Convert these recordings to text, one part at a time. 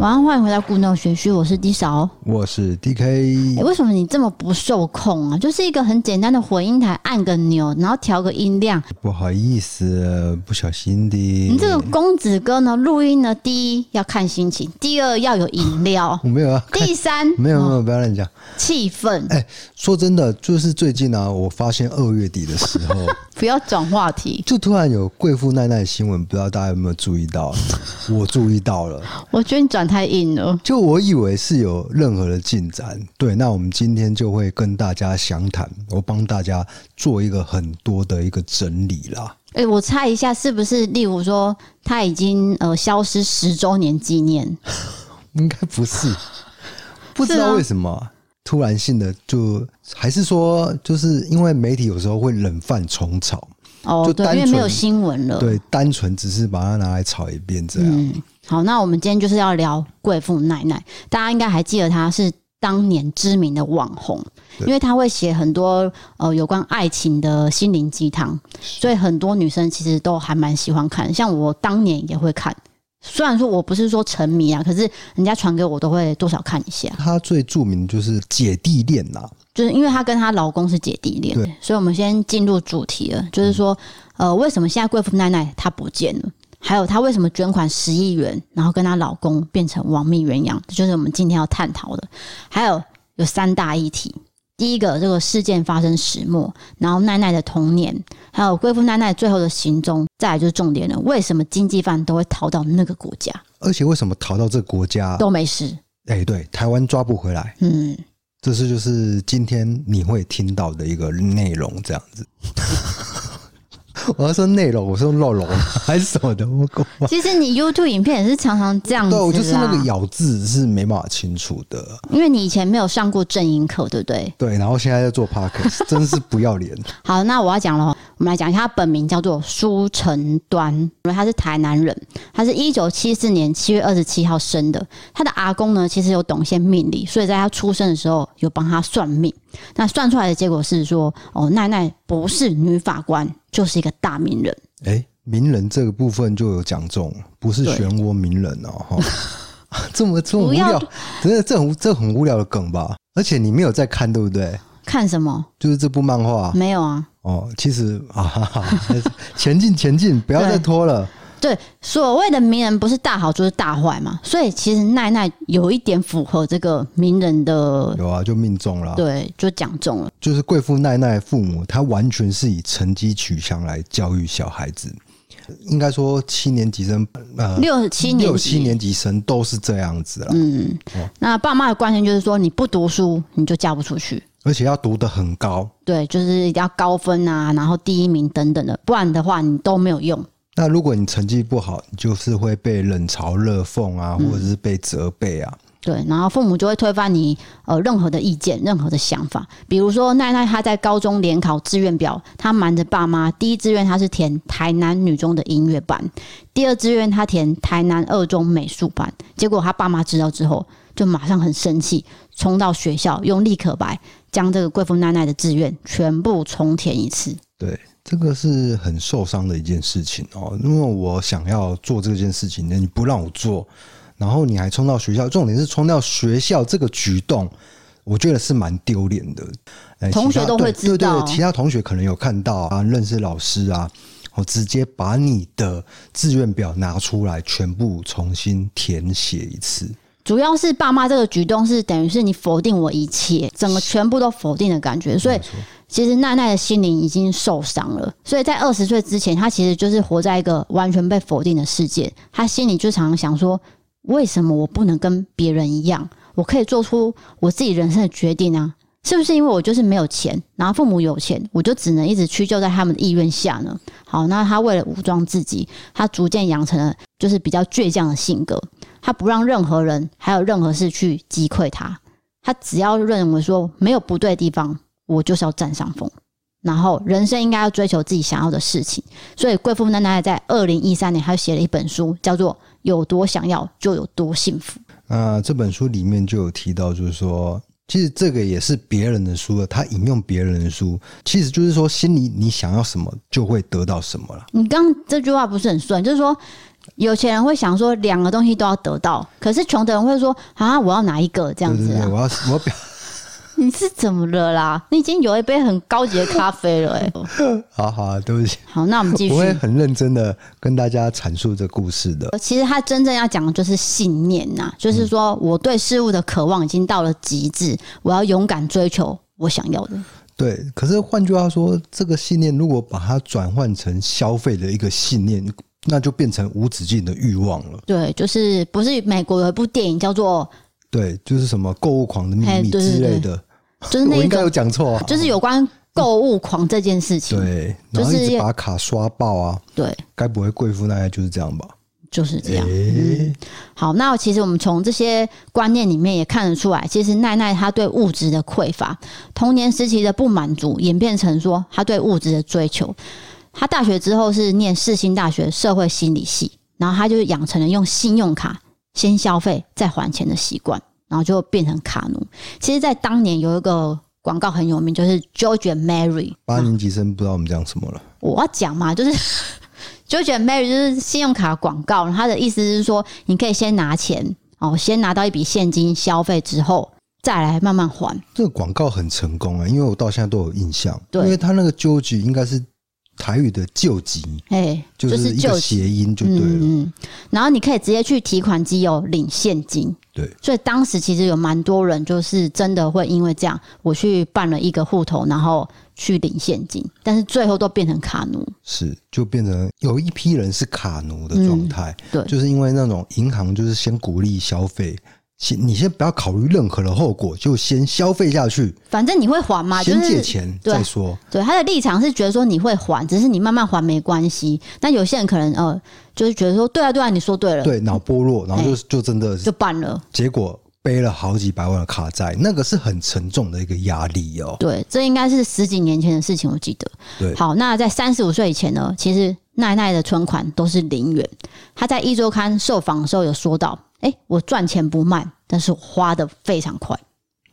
晚上，欢迎回到故弄玄虚，我是 D 嫂，我是 DK。欸，为什么你这么不受控啊？就是一个很简单的混音台，按个钮，然后调个音量。不好意思，不小心的。你这个公子哥呢？录音呢？第一要看心情，第二要有饮料。我没有啊。第三，没有没有，不要乱讲。气氛。哎，说真的，就是最近啊，我发现二月底的时候，不要转话题，就突然有贵妇奈奈的新闻，不知道大家有没有注意到？我注意到了。我觉得你转。太硬了，就我以为是有任何的进展。对，那我们今天就会跟大家详谈，我帮大家做一个很多的一个整理啦。哎、欸，我猜一下，是不是例如说他已经呃消失十周年纪念？应该不是，不知道为什么、啊、突然性的就还是说，就是因为媒体有时候会冷饭重炒哦，就对，因为没有新闻了，对，单纯只是把它拿来炒一遍这样。嗯好，那我们今天就是要聊贵妇奈奈。大家应该还记得她是当年知名的网红，因为她会写很多呃有关爱情的心灵鸡汤，所以很多女生其实都还蛮喜欢看。像我当年也会看，虽然说我不是说沉迷啊，可是人家传给我都会多少看一下。她最著名就是姐弟恋呐，就是因为她跟她老公是姐弟恋，所以我们先进入主题了，就是说呃为什么现在贵妇奈奈她不见了？还有她为什么捐款十亿元，然后跟她老公变成亡命鸳鸯？这就是我们今天要探讨的。还有有三大议题：第一个，这个事件发生始末；然后奈奈的童年；还有贵妇奈奈最后的行踪。再来就是重点了：为什么经济犯都会逃到那个国家？而且为什么逃到这个国家都没事？哎、欸，对，台湾抓不回来。嗯，这是就是今天你会听到的一个内容，这样子。我要说内容，我说肉龙 还是什么的？我其实你 YouTube 影片也是常常这样子，对，我就是那个咬字是没办法清楚的，因为你以前没有上过正音课，对不对？对，然后现在在做 Podcast，真是不要脸。好，那我要讲了，我们来讲一下他本名叫做苏成端，因为他是台南人，他是一九七四年七月二十七号生的。他的阿公呢，其实有懂一些命理，所以在他出生的时候有帮他算命。那算出来的结果是说，哦，奈奈不是女法官，就是一个大名人。哎、欸，名人这个部分就有讲中，不是漩涡名人哦。哈，这么这么无聊，真的这很这很无聊的梗吧？而且你没有在看，对不对？看什么？就是这部漫画？没有啊。哦，其实啊，前进前进，不要再拖了。对，所谓的名人不是大好就是大坏嘛，所以其实奈奈有一点符合这个名人的，有啊，就命中了，对，就讲中了。就是贵妇奈奈父母，他完全是以成绩取向来教育小孩子，应该说七年级生，呃，六七年级六七年级生都是这样子了。嗯，哦、那爸妈的观念就是说，你不读书你就嫁不出去，而且要读得很高，对，就是要高分啊，然后第一名等等的，不然的话你都没有用。那如果你成绩不好，你就是会被冷嘲热讽啊，或者是被责备啊。对，然后父母就会推翻你呃任何的意见、任何的想法。比如说奈奈她在高中联考志愿表，她瞒着爸妈，第一志愿她是填台南女中的音乐班，第二志愿她填台南二中美术班。结果她爸妈知道之后，就马上很生气，冲到学校用立可白将这个贵妇奈奈的志愿全部重填一次。对。这个是很受伤的一件事情哦，因为我想要做这件事情，你不让我做，然后你还冲到学校，重点是冲到学校这个举动，我觉得是蛮丢脸的。同学都会知道，对对对，其他同学可能有看到啊，认识老师啊，我直接把你的志愿表拿出来，全部重新填写一次。主要是爸妈这个举动是等于是你否定我一切，整个全部都否定的感觉，所以其实奈奈的心灵已经受伤了。所以在二十岁之前，她其实就是活在一个完全被否定的世界。她心里就常常想说：为什么我不能跟别人一样？我可以做出我自己人生的决定啊？是不是因为我就是没有钱，然后父母有钱，我就只能一直屈就在他们的意愿下呢？好，那他为了武装自己，他逐渐养成了就是比较倔强的性格。他不让任何人还有任何事去击溃他，他只要认为说没有不对的地方，我就是要占上风。然后人生应该要追求自己想要的事情，所以贵妇奶奶在二零一三年，他写了一本书，叫做《有多想要就有多幸福》。啊，这本书里面就有提到，就是说，其实这个也是别人的书了，他引用别人的书，其实就是说，心里你想要什么，就会得到什么了。你刚这句话不是很顺，就是说。有钱人会想说两个东西都要得到，可是穷的人会说啊，我要哪一个这样子啊？我要 我要表。你是怎么了啦？你已经有一杯很高级的咖啡了哎、欸！好好，对不起。好，那我们继续。我会很认真的跟大家阐述这故事的。其实他真正要讲的就是信念呐，就是说我对事物的渴望已经到了极致，我要勇敢追求我想要的。对，可是换句话说，这个信念如果把它转换成消费的一个信念，那就变成无止境的欲望了。对，就是不是美国有一部电影叫做对，就是什么购物狂的秘密之类的。就是那个，我应该有讲错，就是有关购物狂这件事情。对，然后一直把卡刷爆啊。对，该不会贵妇大概就是这样吧？就是这样。嗯，好，那其实我们从这些观念里面也看得出来，其实奈奈她对物质的匮乏，童年时期的不满足，演变成说她对物质的追求。她大学之后是念世新大学社会心理系，然后她就养成了用信用卡先消费再还钱的习惯。然后就变成卡奴。其实，在当年有一个广告很有名，就是 George and Mary。八年级生不知道我们讲什么了。我要讲嘛，就是 George and Mary 就是信用卡广告。他的意思是说，你可以先拿钱哦，先拿到一笔现金消费之后，再来慢慢还。这个广告很成功啊，因为我到现在都有印象。对，因为他那个 George 应该是。台语的救急，哎，就是一个谐音就对了。嗯，然后你可以直接去提款机有领现金。对，所以当时其实有蛮多人就是真的会因为这样，我去办了一个户头，然后去领现金，但是最后都变成卡奴。是，就变成有一批人是卡奴的状态。对，就是因为那种银行就是先鼓励消费。先，你先不要考虑任何的后果，就先消费下去。反正你会还嘛，先借钱再说。对，他的立场是觉得说你会还，只是你慢慢还没关系。那有些人可能呃，就是觉得说，对啊，对啊，你说对了。对，脑波落，然后就就真的就办了。结果背了好几百万的卡债，那个是很沉重的一个压力哦。对，这应该是十几年前的事情，我记得。对，好，那在三十五岁以前呢，其实奈奈的存款都是零元。他在一周刊受访的时候有说到。哎、我赚钱不慢，但是我花的非常快。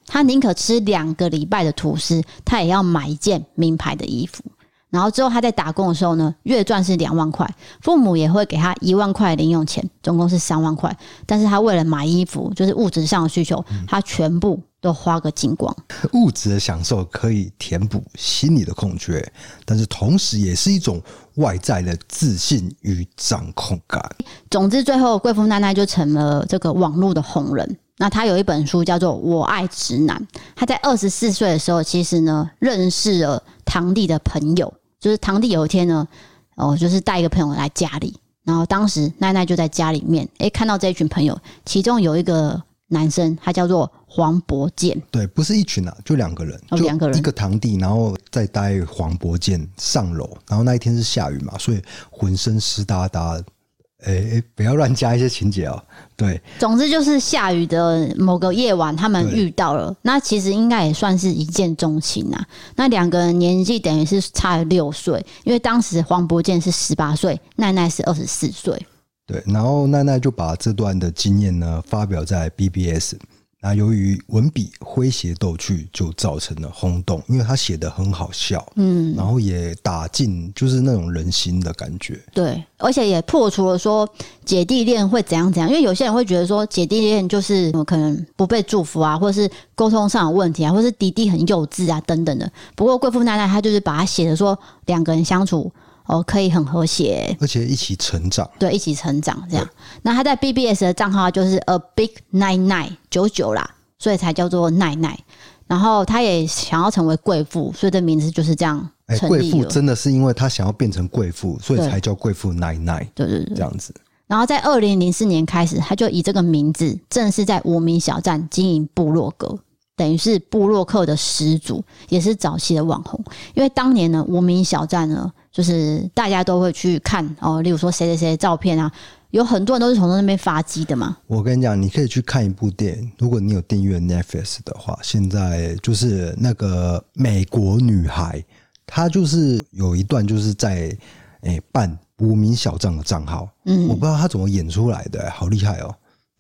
他宁可吃两个礼拜的吐司，他也要买一件名牌的衣服。然后之后他在打工的时候呢，月赚是两万块，父母也会给他一万块零用钱，总共是三万块。但是他为了买衣服，就是物质上的需求，他全部都花个精光。物质的享受可以填补心理的空缺，但是同时也是一种外在的自信与掌控感。总之，最后贵妇奈奈就成了这个网络的红人。那他有一本书叫做《我爱直男》。他在二十四岁的时候，其实呢认识了堂弟的朋友，就是堂弟有一天呢，哦，就是带一个朋友来家里，然后当时奈奈就在家里面，诶，看到这一群朋友，其中有一个男生，他叫做黄伯健。对，不是一群啊，就两个人，哦两个人，一个堂弟，然后再带黄伯健上楼，然后那一天是下雨嘛，所以浑身湿哒哒。哎、欸，不要乱加一些情节哦。对，总之就是下雨的某个夜晚，他们遇到了。那其实应该也算是一见钟情啊。那两个人年纪等于是差了六岁，因为当时黄伯健是十八岁，奈奈是二十四岁。对，然后奈奈就把这段的经验呢发表在 BBS。那由于文笔诙谐逗趣，就造成了轰动，因为他写的很好笑，嗯，然后也打进就是那种人心的感觉，对，而且也破除了说姐弟恋会怎样怎样，因为有些人会觉得说姐弟恋就是可能不被祝福啊，或者是沟通上有问题啊，或是弟弟很幼稚啊等等的。不过贵妇奶奶她就是把它写的说两个人相处。哦，可以很和谐，而且一起成长。对，一起成长这样。那他在 BBS 的账号就是 A Big Nine Nine 九九啦，所以才叫做奈奈。然后他也想要成为贵妇，所以这名字就是这样成立。贵妇真的是因为他想要变成贵妇，所以才叫贵妇奈奈。对对对，这样子。然后在二零零四年开始，他就以这个名字正式在无名小站经营部落格。等于是部落客的始祖，也是早期的网红。因为当年呢，无名小站呢，就是大家都会去看哦，例如说谁谁谁的照片啊，有很多人都是从那边发迹的嘛。我跟你讲，你可以去看一部电影，如果你有订阅 Netflix 的话，现在就是那个美国女孩，她就是有一段就是在诶、欸、办无名小站的账号，嗯，我不知道她怎么演出来的、欸，好厉害哦。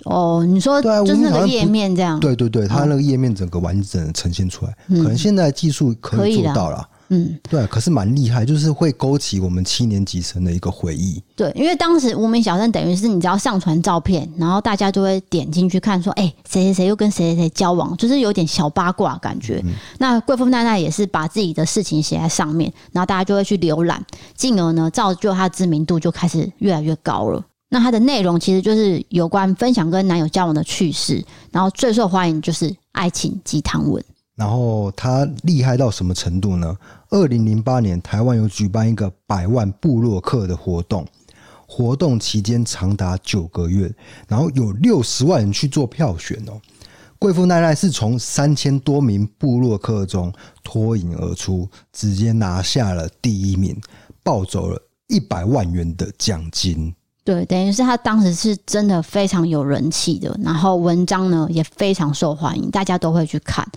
哦，你说对就是那个页面这样？对对对，它那个页面整个完整的呈现出来，可能现在技术可以做到了。嗯，对，可是蛮厉害，就是会勾起我们七年级生的一个回忆。对，因为当时无名小站等于是你只要上传照片，然后大家就会点进去看，说，哎，谁谁谁又跟谁谁谁交往，就是有点小八卦感觉。嗯、那贵妇奈奈也是把自己的事情写在上面，然后大家就会去浏览，进而呢，造就她的知名度就开始越来越高了。那它的内容其实就是有关分享跟男友交往的趣事，然后最受欢迎就是爱情鸡汤文。然后他厉害到什么程度呢？二零零八年，台湾有举办一个百万部落客的活动，活动期间长达九个月，然后有六十万人去做票选哦。贵妇奈奈是从三千多名部落客中脱颖而出，直接拿下了第一名，抱走了一百万元的奖金。对，等于是他当时是真的非常有人气的，然后文章呢也非常受欢迎，大家都会去看，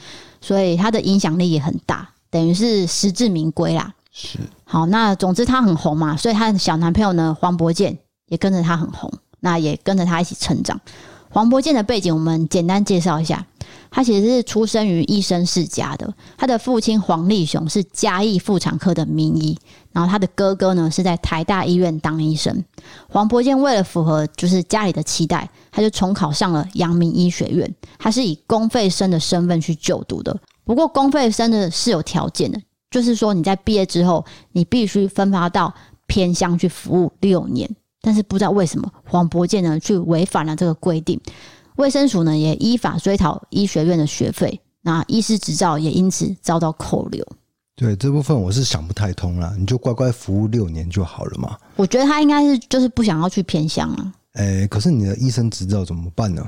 所以他的影响力也很大，等于是实至名归啦。是，好，那总之他很红嘛，所以他的小男朋友呢黄柏健也跟着他很红，那也跟着他一起成长。黄伯健的背景我们简单介绍一下。他其实是出生于医生世家的，他的父亲黄立雄是嘉义妇产科的名医，然后他的哥哥呢是在台大医院当医生。黄伯健为了符合就是家里的期待，他就重考上了阳明医学院，他是以公费生的身份去就读的。不过公费生的是有条件的，就是说你在毕业之后，你必须分发到偏乡去服务六年。但是不知道为什么黄伯健呢去违反了这个规定。卫生署呢也依法追讨医学院的学费，那医师执照也因此遭到扣留。对，这部分我是想不太通了，你就乖乖服务六年就好了嘛。我觉得他应该是就是不想要去偏乡啊。哎、欸，可是你的医生执照怎么办呢？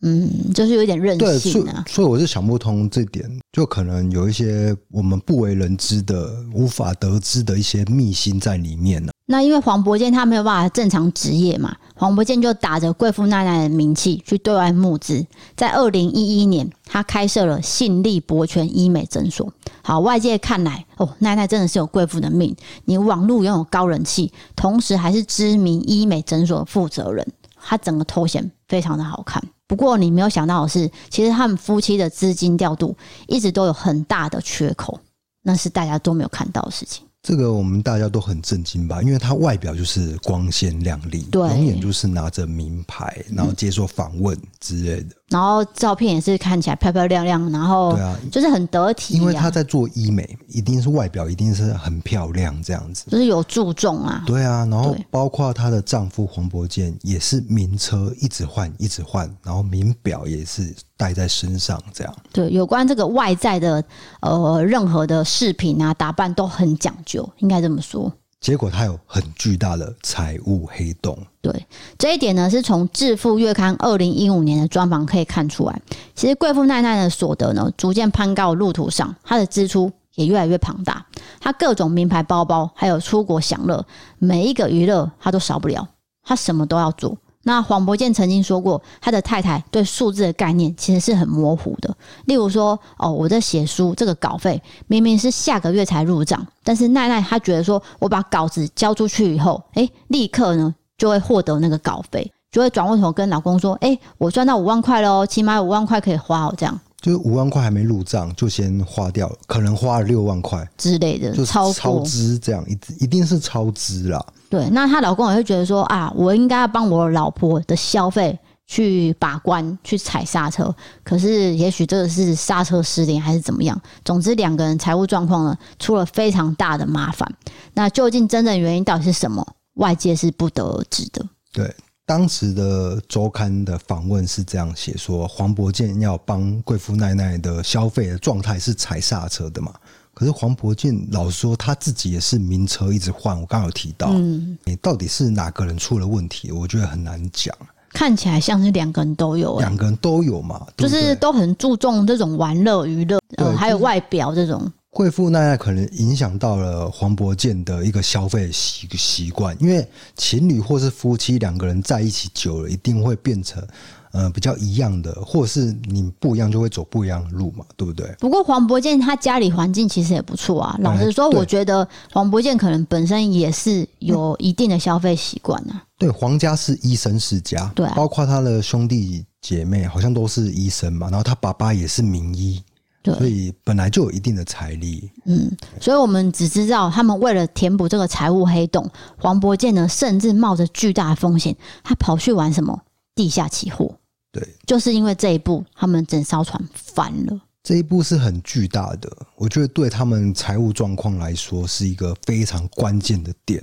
嗯，就是有点任性啊。所以，我是想不通这点，就可能有一些我们不为人知的、无法得知的一些秘辛在里面呢。那因为黄伯健他没有办法正常执业嘛，黄柏健就打着贵妇奈奈的名气去对外募资，在二零一一年，他开设了信利博泉医美诊所。好，外界看来哦，奈奈真的是有贵妇的命，你网络拥有高人气，同时还是知名医美诊所的负责人，他整个头衔非常的好看。不过你没有想到的是，其实他们夫妻的资金调度一直都有很大的缺口，那是大家都没有看到的事情。这个我们大家都很震惊吧，因为他外表就是光鲜亮丽，对，永远就是拿着名牌，然后接受访问之类的。然后照片也是看起来漂漂亮亮，然后对啊，就是很得体。因为他在做医美，一定是外表一定是很漂亮这样子，就是有注重啊。对啊，然后包括她的丈夫黄伯健也是名车一直换一直换，然后名表也是戴在身上这样。对，有关这个外在的呃任何的饰品啊打扮都很讲究。就应该这么说，结果他有很巨大的财务黑洞。对，这一点呢，是从《致富月刊》二零一五年的专访可以看出来。其实贵妇奈奈的所得呢，逐渐攀高路途上，她的支出也越来越庞大。她各种名牌包包，还有出国享乐，每一个娱乐她都少不了，她什么都要做。那黄伯健曾经说过，他的太太对数字的概念其实是很模糊的。例如说，哦，我在写书，这个稿费明明是下个月才入账，但是奈奈她觉得说，我把稿子交出去以后，诶，立刻呢就会获得那个稿费，就会转过头跟老公说，诶，我赚到五万块喽，起码五万块可以花哦，这样。就是五万块还没入账，就先花掉了，可能花了六万块之类的，就超超支这样，一一定是超支啦。对，那她老公也会觉得说啊，我应该要帮我老婆的消费去把关，去踩刹车。可是也许这个是刹车失灵还是怎么样？总之两个人财务状况呢出了非常大的麻烦。那究竟真正原因到底是什么？外界是不得而知的。对。当时的周刊的访问是这样写说，黄柏健要帮贵妇奈奈的消费的状态是踩刹车的嘛？可是黄伯健老实说他自己也是名车一直换，我刚刚有提到，嗯，你到底是哪个人出了问题？我觉得很难讲。看起来像是两个人都有，两个人都有嘛，就是都很注重这种玩乐娱乐，呃，还有外表这种。贵妇奈奈可能影响到了黄伯健的一个消费习习惯，因为情侣或是夫妻两个人在一起久了，一定会变成呃比较一样的，或是你不一样就会走不一样的路嘛，对不对？不过黄柏健他家里环境其实也不错啊。老实说，我觉得黄柏健可能本身也是有一定的消费习惯啊。对，黄家是医生世家，对啊，包括他的兄弟姐妹好像都是医生嘛，然后他爸爸也是名医。对，所以本来就有一定的财力。嗯，所以我们只知道他们为了填补这个财务黑洞，黄伯健呢，甚至冒着巨大的风险，他跑去玩什么地下期货。对，就是因为这一步，他们整艘船翻了。这一步是很巨大的，我觉得对他们财务状况来说是一个非常关键的点，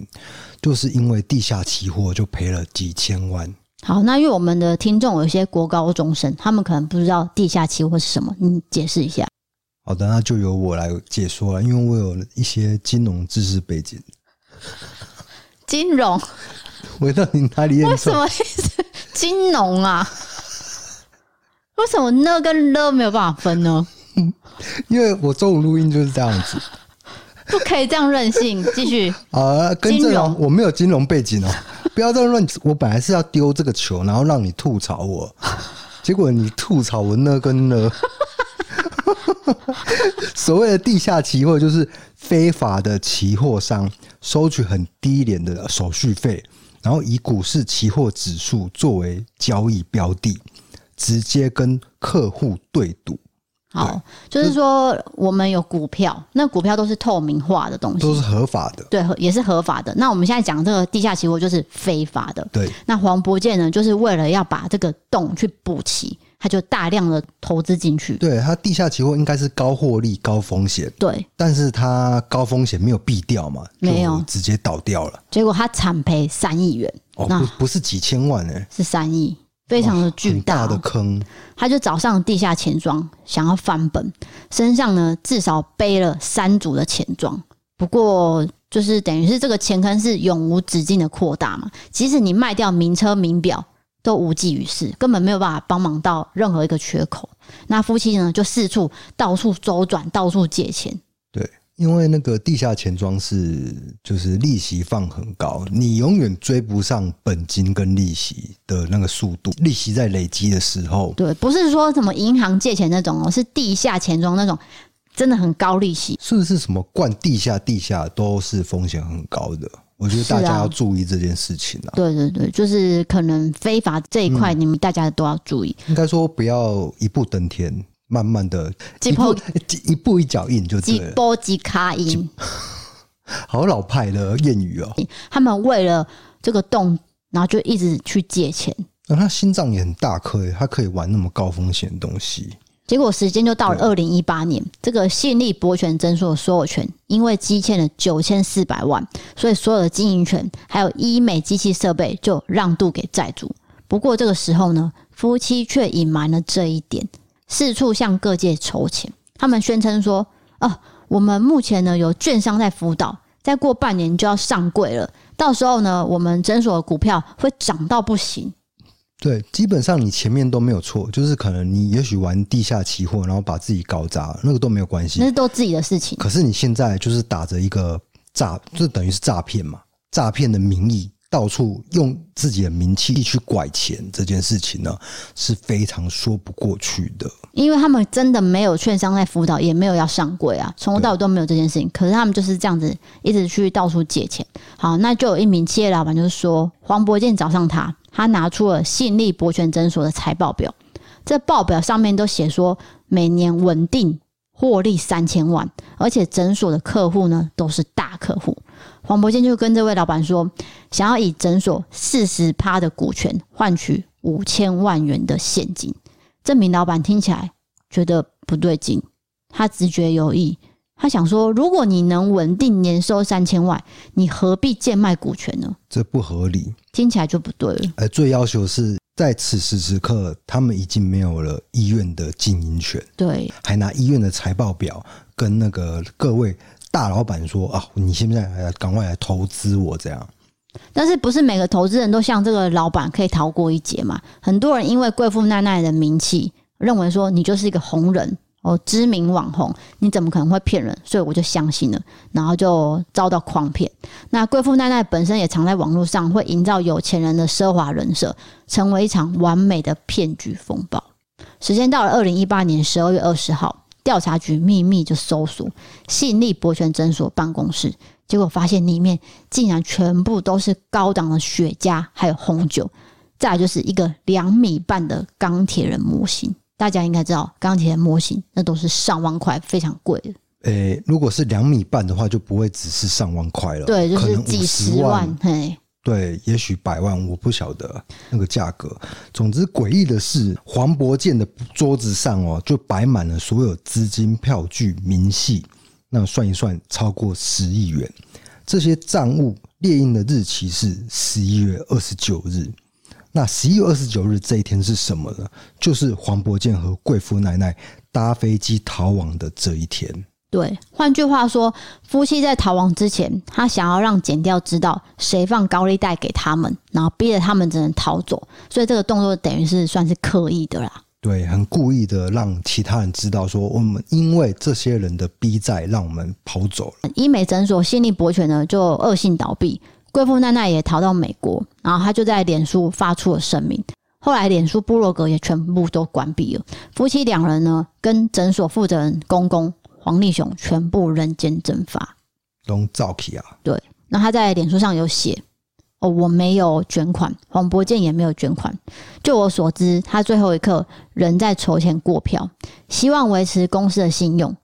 就是因为地下期货就赔了几千万。好，那因为我们的听众有一些国高中生，他们可能不知道地下期货是什么，你解释一下。好的，那就由我来解说了，因为我有一些金融知识背景。金融？回到你哪里？为什么金融啊？为什么呢跟了没有办法分呢？因为我中午录音就是这样子，不可以这样任性。继续 啊，跟这种我没有金融背景哦。不要这样乱！我本来是要丢这个球，然后让你吐槽我，结果你吐槽我那跟呢？所谓的地下期货，就是非法的期货商收取很低廉的手续费，然后以股市期货指数作为交易标的，直接跟客户对赌。好，就是说我们有股票，那股票都是透明化的东西，都是合法的，对，也是合法的。那我们现在讲这个地下期货就是非法的，对。那黄伯健呢，就是为了要把这个洞去补齐，他就大量的投资进去。对，他地下期货应该是高获利、高风险，对。但是他高风险没有避掉嘛，没有，直接倒掉了。结果他惨赔三亿元，哦，不，不是几千万呢，是三亿。非常的巨大，大的坑，他就找上地下钱庄，想要翻本，身上呢至少背了三组的钱庄。不过，就是等于是这个钱坑是永无止境的扩大嘛，即使你卖掉名车名表，都无济于事，根本没有办法帮忙到任何一个缺口。那夫妻呢就四处到处周转，到处借钱。因为那个地下钱庄是就是利息放很高，你永远追不上本金跟利息的那个速度。利息在累积的时候，对，不是说什么银行借钱那种哦，是地下钱庄那种，真的很高利息。是不是什么灌地下地下都是风险很高的？我觉得大家要注意这件事情啊。对对对，就是可能非法这一块，你们大家都要注意。应该说不要一步登天。慢慢的，一步一步一脚印就对了。几波几卡音，好老派的谚语哦。他们为了这个洞，然后就一直去借钱。那他心脏也很大颗，他可以玩那么高风险的东西。结果时间就到了二零一八年，这个信利博权诊所的所有权因为积欠了九千四百万，所以所有的经营权还有医美机器设备就让渡给债主。不过这个时候呢，夫妻却隐瞒了这一点。四处向各界筹钱，他们宣称说：“哦，我们目前呢有券商在辅导，再过半年就要上柜了，到时候呢，我们诊所的股票会涨到不行。”对，基本上你前面都没有错，就是可能你也许玩地下期货，然后把自己搞砸，那个都没有关系，那是都自己的事情。可是你现在就是打着一个诈，就等于是诈骗嘛，诈骗的名义。到处用自己的名气去拐钱，这件事情呢是非常说不过去的。因为他们真的没有券商在辅导，也没有要上柜啊，从头到尾都没有这件事情。可是他们就是这样子一直去到处借钱。好，那就有一名企业老板就是说，黄伯健找上他，他拿出了信利博泉诊所的财报表，这报表上面都写说每年稳定获利三千万，而且诊所的客户呢都是大客户。黄伯坚就跟这位老板说，想要以诊所四十趴的股权换取五千万元的现金。这名老板听起来觉得不对劲，他直觉有异，他想说：如果你能稳定年收三千万，你何必贱卖股权呢？这不合理，听起来就不对了。而最要求是在此时此刻，他们已经没有了医院的经营权，对，还拿医院的财报表跟那个各位。大老板说：“啊，你现在还要赶快来投资我这样。”但是不是每个投资人都像这个老板可以逃过一劫嘛？很多人因为贵妇奈奈的名气，认为说你就是一个红人哦，知名网红，你怎么可能会骗人？所以我就相信了，然后就遭到诓骗。那贵妇奈奈本身也常在网络上会营造有钱人的奢华人设，成为一场完美的骗局风暴。时间到了二零一八年十二月二十号。调查局秘密就搜索信利博泉诊所办公室，结果发现里面竟然全部都是高档的雪茄，还有红酒，再来就是一个两米半的钢铁人模型。大家应该知道钢铁人模型那都是上万块，非常贵的。诶、欸，如果是两米半的话，就不会只是上万块了，对，就是几十万，万嘿，对，也许百万，我不晓得那个价格。总之，诡异的是，黄伯健的桌子上哦，就摆满了所有资金、票据、明细，那算一算，超过十亿元。这些账务列印的日期是十一月二十九日。那十一月二十九日这一天是什么呢？就是黄伯健和贵妇奶奶搭飞机逃亡的这一天。对，换句话说，夫妻在逃亡之前，他想要让剪掉知道谁放高利贷给他们，然后逼着他们只能逃走，所以这个动作等于是算是刻意的啦。对，很故意的让其他人知道说，我们因为这些人的逼债，让我们跑走了。医美诊所信力博全呢，就恶性倒闭，贵妇奈奈也逃到美国，然后他就在脸书发出了声明，后来脸书部落格也全部都关闭了。夫妻两人呢，跟诊所负责人公公。黄立雄全部人间蒸发，都造起啊！对，那他在脸书上有写哦，我没有捐款，黄伯健也没有捐款。就我所知，他最后一刻仍在筹钱过票，希望维持公司的信用。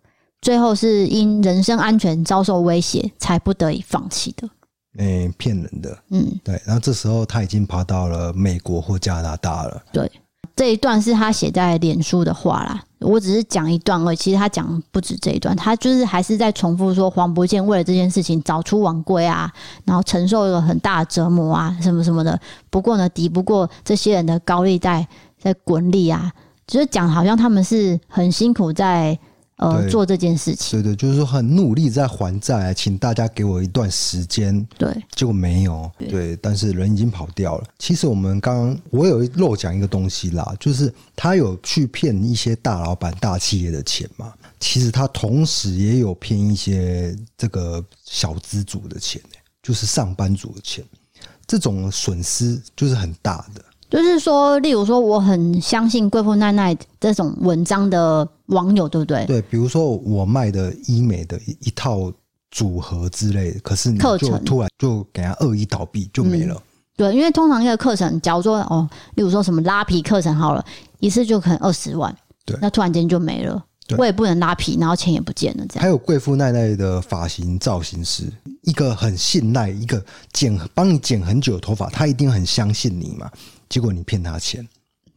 最后是因人身安全遭受威胁，才不得已放弃的。诶、欸，骗人的，嗯，对。然后这时候他已经爬到了美国或加拿大了，对。这一段是他写在脸书的话啦，我只是讲一段而已。其实他讲不止这一段，他就是还是在重复说黄伯健为了这件事情早出晚归啊，然后承受了很大的折磨啊，什么什么的。不过呢，抵不过这些人的高利贷在滚利啊，就是讲好像他们是很辛苦在。呃，做这件事情，对对，就是说很努力在还债，请大家给我一段时间。对，结果没有，对，但是人已经跑掉了。其实我们刚刚我有漏讲一个东西啦，就是他有去骗一些大老板、大企业的钱嘛。其实他同时也有骗一些这个小资主的钱，就是上班族的钱。这种损失就是很大的。就是说，例如说，我很相信贵妇奈奈这种文章的网友，对不对？对，比如说我卖的医美的一一套组合之类的，可是你就突然就给他恶意倒闭，就没了。嗯。对，因为通常一个课程，假如说哦，例如说什么拉皮课程好了，一次就可能二十万，对，那突然间就没了。我也不能拉皮，然后钱也不见了，这样。还有贵妇奈奈的发型造型师，一个很信赖，一个剪帮你剪很久的头发，他一定很相信你嘛。结果你骗他钱，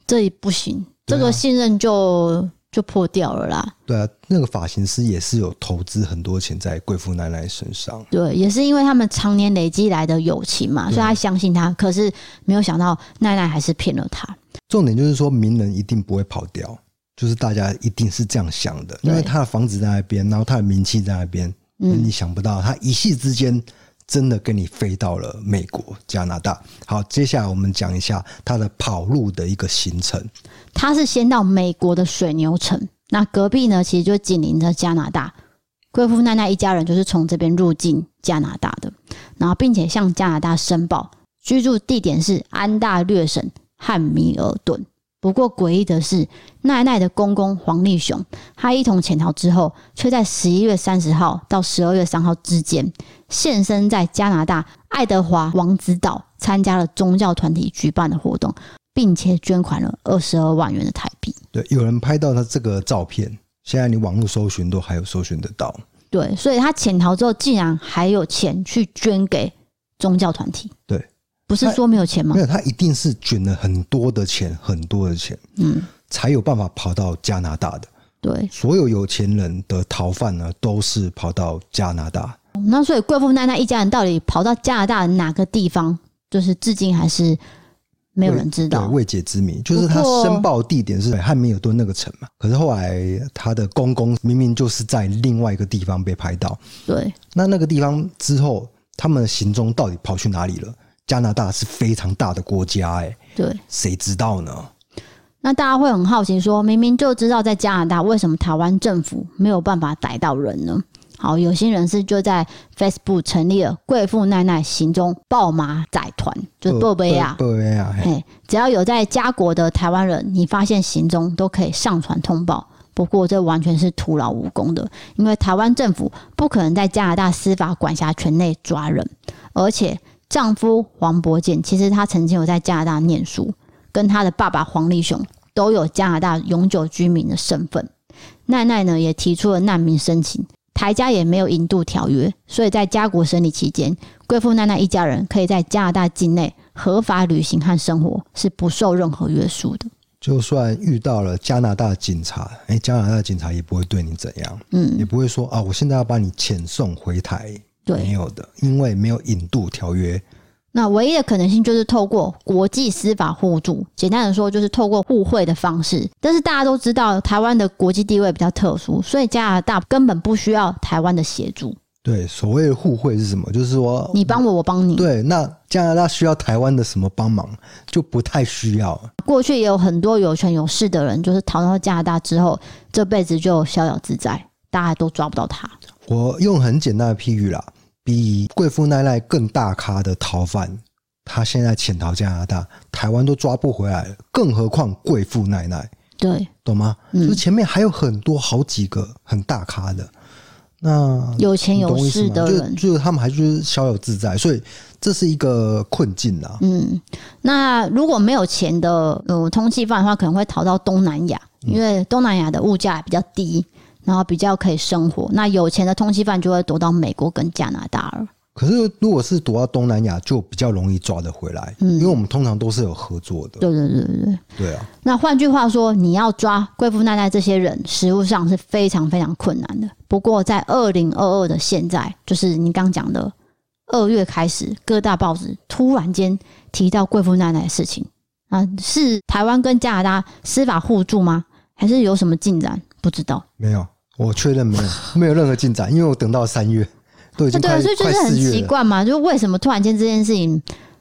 这也不行，这个信任就就破掉了啦。对啊，那个发型师也是有投资很多钱在贵妇奶奶身上。对，也是因为他们常年累积来的友情嘛，所以他相信他。可是没有想到奈奈还是骗了他。重点就是说，名人一定不会跑掉，就是大家一定是这样想的，因为他的房子在那边，然后他的名气在那边，嗯，你想不到他一夕之间。真的跟你飞到了美国、加拿大。好，接下来我们讲一下他的跑路的一个行程。他是先到美国的水牛城，那隔壁呢，其实就紧邻着加拿大。贵妇奈奈一家人就是从这边入境加拿大的，然后并且向加拿大申报居住地点是安大略省汉密尔顿。不过诡异的是，奈奈的公公黄立雄，他一同潜逃之后，却在十一月三十号到十二月三号之间，现身在加拿大爱德华王子岛，参加了宗教团体举办的活动，并且捐款了二十二万元的台币。对，有人拍到他这个照片，现在你网络搜寻都还有搜寻得到。对，所以他潜逃之后，竟然还有钱去捐给宗教团体。对。不是说没有钱吗？没有，他一定是卷了很多的钱，很多的钱，嗯，才有办法跑到加拿大的。对，所有有钱人的逃犯呢，都是跑到加拿大。那所以贵妇奈奈一家人到底跑到加拿大哪个地方，就是至今还是没有人知道，未解之谜。就是他申报地点是汉密尔顿那个城嘛，可是后来他的公公明明就是在另外一个地方被拍到。对，那那个地方之后，他们的行踪到底跑去哪里了？加拿大是非常大的国家，哎，对，谁知道呢？那大家会很好奇，说明明就知道在加拿大，为什么台湾政府没有办法逮到人呢？好，有心人士就在 Facebook 成立了“贵妇奈奈行踪爆马仔团”，就是报马仔，报马仔，嘿，只要有在家国的台湾人，你发现行踪都可以上传通报。不过这完全是徒劳无功的，因为台湾政府不可能在加拿大司法管辖权内抓人，而且。丈夫黄伯健，其实他曾经有在加拿大念书，跟他的爸爸黄立雄都有加拿大永久居民的身份。奈奈呢也提出了难民申请，台家也没有引渡条约，所以在家国审理期间，贵妇奈奈一家人可以在加拿大境内合法旅行和生活，是不受任何约束的。就算遇到了加拿大警察，哎，加拿大警察也不会对你怎样，嗯，也不会说啊，我现在要把你遣送回台，对，没有的，因为没有引渡条约。那唯一的可能性就是透过国际司法互助，简单的说就是透过互惠的方式。但是大家都知道，台湾的国际地位比较特殊，所以加拿大根本不需要台湾的协助。对，所谓的互惠是什么？就是说你帮我，我帮你。对，那加拿大需要台湾的什么帮忙，就不太需要。过去也有很多有权有势的人，就是逃到加拿大之后，这辈子就逍遥自在，大家都抓不到他。我用很简单的譬喻啦。比贵妇奈奈更大咖的逃犯，他现在潜逃加拿大，台湾都抓不回来了，更何况贵妇奈奈？对，懂吗？嗯、就是前面还有很多好几个很大咖的，那有钱有势的人，就，就是他们还就是逍遥自在，所以这是一个困境啊。嗯，那如果没有钱的呃通缉犯的话，可能会逃到东南亚，因为东南亚的物价比较低。然后比较可以生活，那有钱的通缉犯就会躲到美国跟加拿大了。可是如果是躲到东南亚，就比较容易抓得回来，嗯，因为我们通常都是有合作的。对对对对对，对啊。那换句话说，你要抓贵妇奶奶这些人，实务上是非常非常困难的。不过在二零二二的现在，就是你刚讲的二月开始，各大报纸突然间提到贵妇奶奶的事情啊，是台湾跟加拿大司法互助吗？还是有什么进展？不知道，没有。我确认没有，没有任何进展，因为我等到三月都已经快，对，所以就是很奇怪嘛，就是为什么突然间这件事情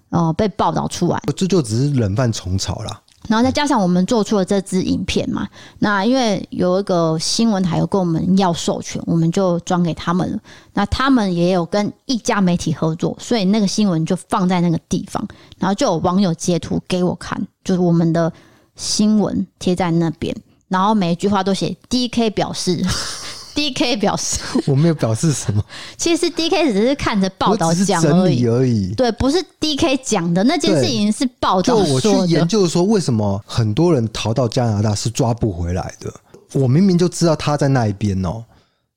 哦、呃、被报道出来？这就只是冷饭虫草啦。然后再加上我们做出了这支影片嘛，那因为有一个新闻台有跟我们要授权，我们就转给他们了。那他们也有跟一家媒体合作，所以那个新闻就放在那个地方，然后就有网友截图给我看，就是我们的新闻贴在那边。然后每一句话都写 DK 表示，DK 表示，我没有表示什么。其实 DK 只是看着报道讲而已而已。对，不是 DK 讲的那件事情是报道说的。就我去研究说，为什么很多人逃到加拿大是抓不回来的？我明明就知道他在那一边哦。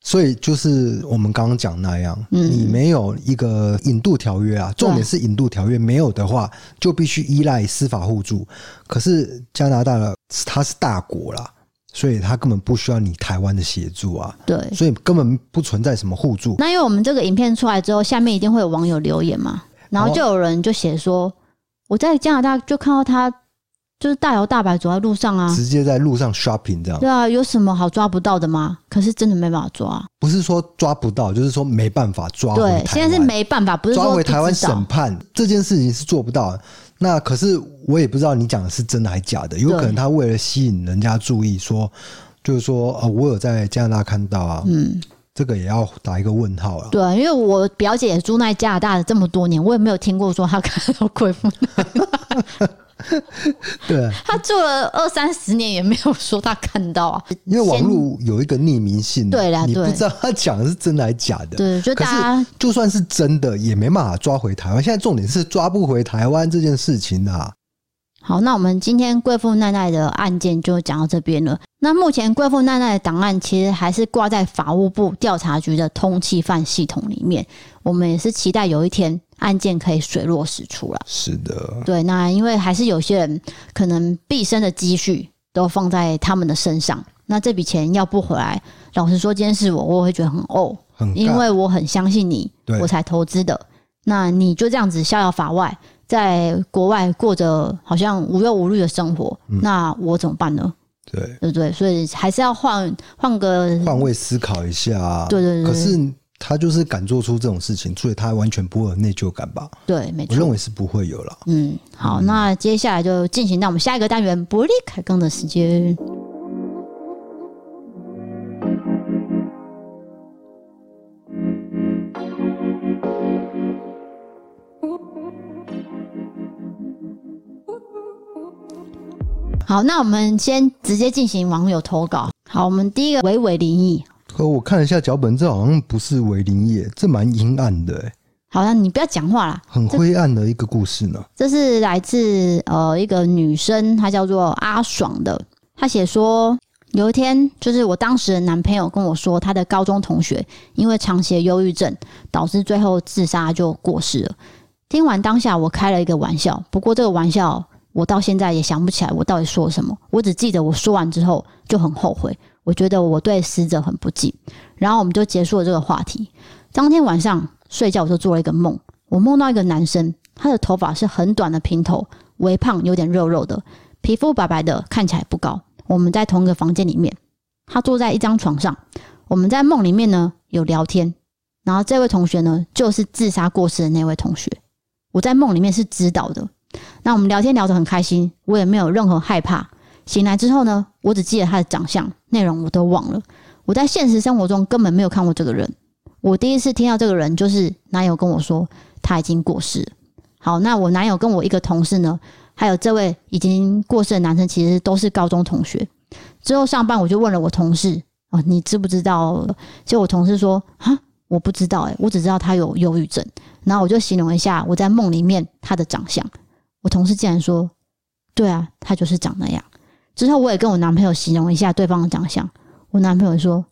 所以就是我们刚刚讲那样，你没有一个引渡条约啊，重点是引渡条约没有的话，就必须依赖司法互助。可是加拿大的它是大国啦。所以他根本不需要你台湾的协助啊，对，所以根本不存在什么互助。那因为我们这个影片出来之后，下面一定会有网友留言嘛，然后就有人就写说，我在加拿大就看到他就是大摇大摆走在路上啊，直接在路上 shopping 这样。对啊，有什么好抓不到的吗？可是真的没办法抓，不是说抓不到，就是说没办法抓。对，现在是没办法，不是说抓回台湾审判这件事情是做不到的。那可是我也不知道你讲的是真的还是假的，有可能他为了吸引人家注意说，说就是说呃，我有在加拿大看到啊，嗯，这个也要打一个问号了。对，因为我表姐也住在加拿大的这么多年，我也没有听过说她看到贵妇。对，他做了二三十年也没有说他看到啊，因为网络有一个匿名性，对啦，你不知道他讲的是真的还是假的。对，就大家就算是真的，也没办法抓回台湾。现在重点是抓不回台湾这件事情啊。好，那我们今天贵妇奈奈的案件就讲到这边了。那目前贵妇奈奈的档案其实还是挂在法务部调查局的通缉犯系统里面。我们也是期待有一天案件可以水落石出了。是的，对。那因为还是有些人可能毕生的积蓄都放在他们的身上，那这笔钱要不回来，老实说，今天是我，我会觉得很哦，很因为我很相信你，我才投资的。那你就这样子逍遥法外。在国外过着好像无忧无虑的生活，嗯，那我怎么办呢？对，对不对？所以还是要换换个换位思考一下。对对对。可是他就是敢做出这种事情，所以他完全不会有内疚感吧？对，没错。我认为是不会有了。嗯，好，那接下来就进行到我们下一个单元——伯利凯钢的时间。好，那我们先直接进行网友投稿。好，我们第一个伪伪灵异。可我看了一下脚本，这好像不是伪灵业，这蛮阴暗的。好像你不要讲话啦。很灰暗的一个故事呢。这是来自呃一个女生，她叫做阿爽的。她写说，有一天，就是我当时的男朋友跟我说，他的高中同学因为长期的忧郁症，导致最后自杀就过世了。听完当下，我开了一个玩笑。不过这个玩笑，我到现在也想不起来我到底说了什么。我只记得我说完之后就很后悔，我觉得我对死者很不敬。然后我们就结束了这个话题。当天晚上睡觉，我就做了一个梦。我梦到一个男生，他的头发是很短的平头，微胖，有点肉肉的，皮肤白白的，看起来不高。我们在同一个房间里面，他坐在一张床上。我们在梦里面呢有聊天，然后这位同学呢就是自杀过世的那位同学。我在梦里面是知道的，那我们聊天聊得很开心，我也没有任何害怕。醒来之后呢，我只记得他的长相，内容我都忘了。我在现实生活中根本没有看过这个人。我第一次听到这个人，就是男友跟我说他已经过世。好，那我男友跟我一个同事呢，还有这位已经过世的男生，其实都是高中同学。之后上班我就问了我同事啊，你知不知道？就我同事说啊，我不知道，诶，我只知道他有忧郁症。然后我就形容一下我在梦里面他的长相，我同事竟然说：“对啊，他就是长那样。”之后我也跟我男朋友形容一下对方的长相，我男朋友说：“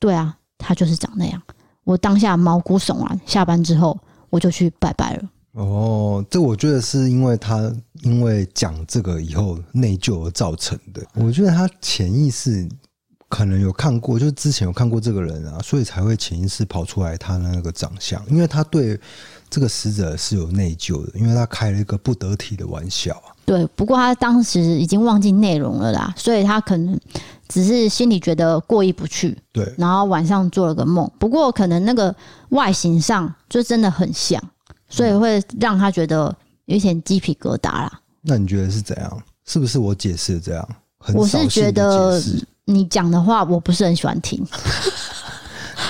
对啊，他就是长那样。”我当下毛骨悚然。下班之后我就去拜拜了。哦，这我觉得是因为他因为讲这个以后内疚而造成的。我觉得他潜意识。可能有看过，就之前有看过这个人啊，所以才会潜意识跑出来他那个长相，因为他对这个死者是有内疚的，因为他开了一个不得体的玩笑。对，不过他当时已经忘记内容了啦，所以他可能只是心里觉得过意不去。对，然后晚上做了个梦，不过可能那个外形上就真的很像，所以会让他觉得有点鸡皮疙瘩啦。那你觉得是怎样？是不是我解释的这样？我是觉得。你讲的话我不是很喜欢听，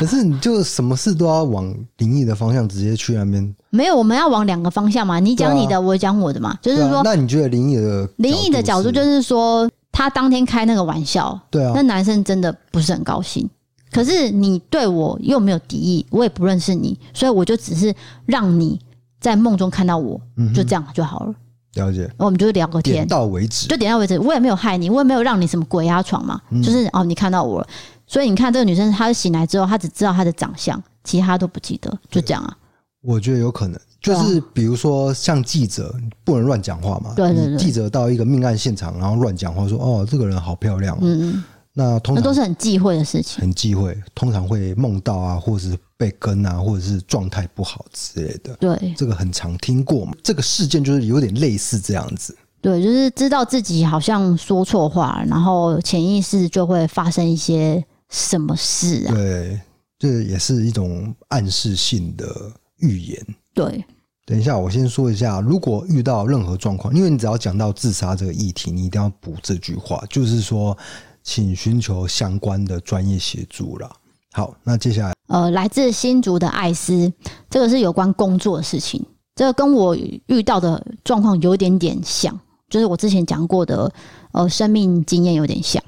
可是你就什么事都要往灵异的方向直接去那边？没有，我们要往两个方向嘛。你讲你的，我讲我的嘛。就是说，那你觉得灵异的灵异的角度就是说，他当天开那个玩笑，对啊，那男生真的不是很高兴。可是你对我又没有敌意，我也不认识你，所以我就只是让你在梦中看到我，就这样就好了。了解，我们就聊个天，点到为止，就点到为止。我也没有害你，我也没有让你什么鬼压床嘛。嗯、就是哦，你看到我了，所以你看这个女生，她醒来之后，她只知道她的长相，其他都不记得，就这样啊。我觉得有可能，就是比如说像记者不能乱讲话嘛。对对对，记者到一个命案现场，然后乱讲话说：“哦，这个人好漂亮。”嗯嗯。那通常那都是很忌讳的事情，很忌讳，通常会梦到啊，或者是被跟啊，或者是状态不好之类的。对，这个很常听过嘛。这个事件就是有点类似这样子。对，就是知道自己好像说错话，然后潜意识就会发生一些什么事啊。对，这也是一种暗示性的预言。对，等一下，我先说一下，如果遇到任何状况，因为你只要讲到自杀这个议题，你一定要补这句话，就是说。请寻求相关的专业协助了。好，那接下来，呃，来自新竹的艾斯，这个是有关工作的事情，这个跟我遇到的状况有点点像，就是我之前讲过的，呃，生命经验有点像。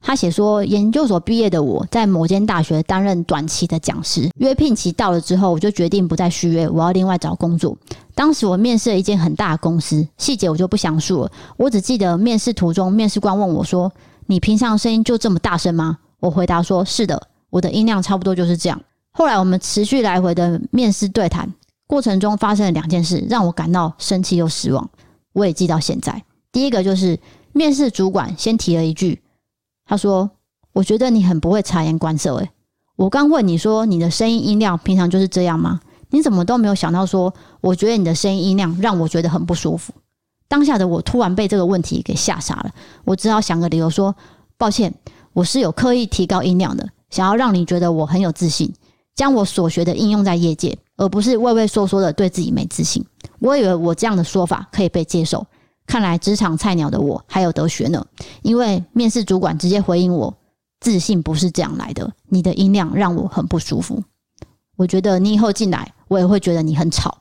他写说，研究所毕业的我在某间大学担任短期的讲师，约聘期到了之后，我就决定不再续约，我要另外找工作。当时我面试了一间很大的公司，细节我就不详述了，我只记得面试途中，面试官问我说。你平常声音就这么大声吗？我回答说：是的，我的音量差不多就是这样。后来我们持续来回的面试对谈过程中，发生了两件事，让我感到生气又失望。我也记到现在。第一个就是面试主管先提了一句，他说：“我觉得你很不会察言观色。”诶，我刚问你说你的声音音量平常就是这样吗？你怎么都没有想到说，我觉得你的声音音量让我觉得很不舒服。当下的我突然被这个问题给吓傻了，我只好想个理由说：“抱歉，我是有刻意提高音量的，想要让你觉得我很有自信，将我所学的应用在业界，而不是畏畏缩缩的对自己没自信。我以为我这样的说法可以被接受，看来职场菜鸟的我还有得学呢。因为面试主管直接回应我：自信不是这样来的，你的音量让我很不舒服。我觉得你以后进来，我也会觉得你很吵。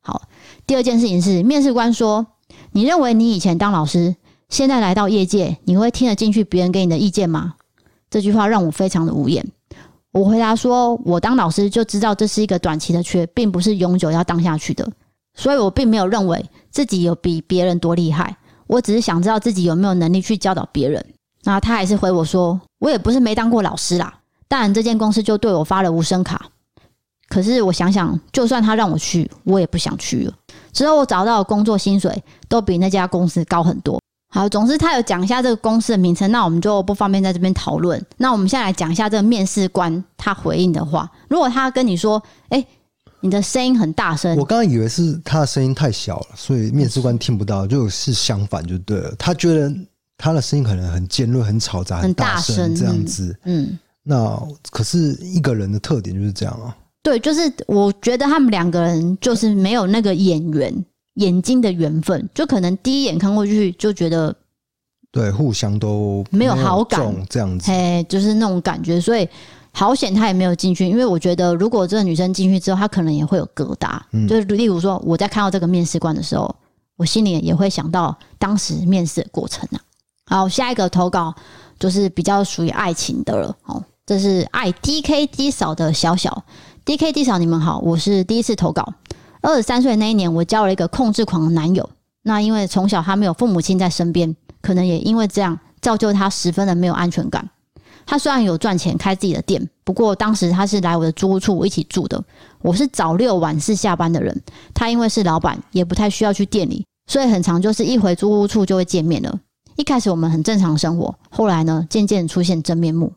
好，第二件事情是面试官说。”你认为你以前当老师，现在来到业界，你会听得进去别人给你的意见吗？这句话让我非常的无言。我回答说，我当老师就知道这是一个短期的缺，并不是永久要当下去的，所以我并没有认为自己有比别人多厉害，我只是想知道自己有没有能力去教导别人。那他还是回我说，我也不是没当过老师啦，但这间公司就对我发了无声卡。可是我想想，就算他让我去，我也不想去了。之后我找到的工作薪水都比那家公司高很多。好，总之他有讲一下这个公司的名称，那我们就不方便在这边讨论。那我们现在来讲一下这个面试官他回应的话。如果他跟你说：“哎，你的声音很大声。”我刚刚以为是他的声音太小了，所以面试官听不到，就是相反就对了。他觉得他的声音可能很尖锐、很嘈杂、很大声这样子。嗯，那可是一个人的特点就是这样啊。对，就是我觉得他们两个人就是没有那个眼缘、眼睛的缘分，就可能第一眼看过去就觉得，对，互相都没有好感这样子，哎，就是那种感觉。所以好险他也没有进去，因为我觉得如果这个女生进去之后，她可能也会有疙瘩。嗯，就是例如说，我在看到这个面试官的时候，我心里也会想到当时面试的过程啊。好，下一个投稿就是比较属于爱情的了。哦，这是爱 DKD 嫂的小小。D.K.D 嫂，你们好，我是第一次投稿。二十三岁那一年，我交了一个控制狂的男友。那因为从小他没有父母亲在身边，可能也因为这样造就他十分的没有安全感。他虽然有赚钱开自己的店，不过当时他是来我的租屋处一起住的。我是早六晚四下班的人，他因为是老板，也不太需要去店里，所以很常就是一回租屋处就会见面了。一开始我们很正常生活，后来呢，渐渐出现真面目。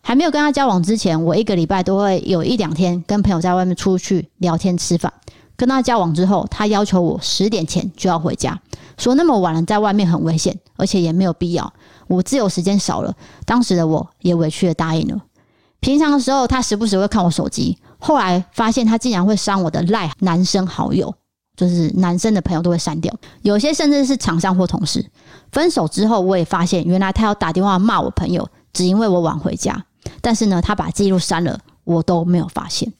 还没有跟他交往之前，我一个礼拜都会有一两天跟朋友在外面出去聊天吃饭。跟他交往之后，他要求我十点前就要回家，说那么晚了在外面很危险，而且也没有必要。我自由时间少了，当时的我也委屈的答应了。平常的时候，他时不时会看我手机，后来发现他竟然会删我的赖男生好友，就是男生的朋友都会删掉，有些甚至是厂商或同事。分手之后，我也发现原来他要打电话骂我朋友，只因为我晚回家。但是呢，他把记录删了，我都没有发现。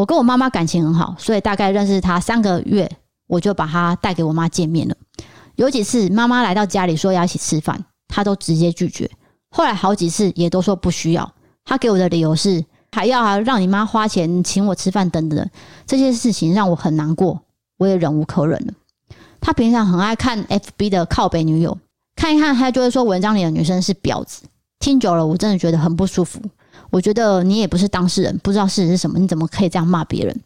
我跟我妈妈感情很好，所以大概认识他三个月，我就把他带给我妈见面了。有几次妈妈来到家里说要一起吃饭，他都直接拒绝。后来好几次也都说不需要。他给我的理由是还要让你妈花钱请我吃饭等等这些事情，让我很难过，我也忍无可忍了。他平常很爱看 FB 的靠北女友，看一看他就会说文章里的女生是婊子。听久了，我真的觉得很不舒服。我觉得你也不是当事人，不知道事实是什么，你怎么可以这样骂别人？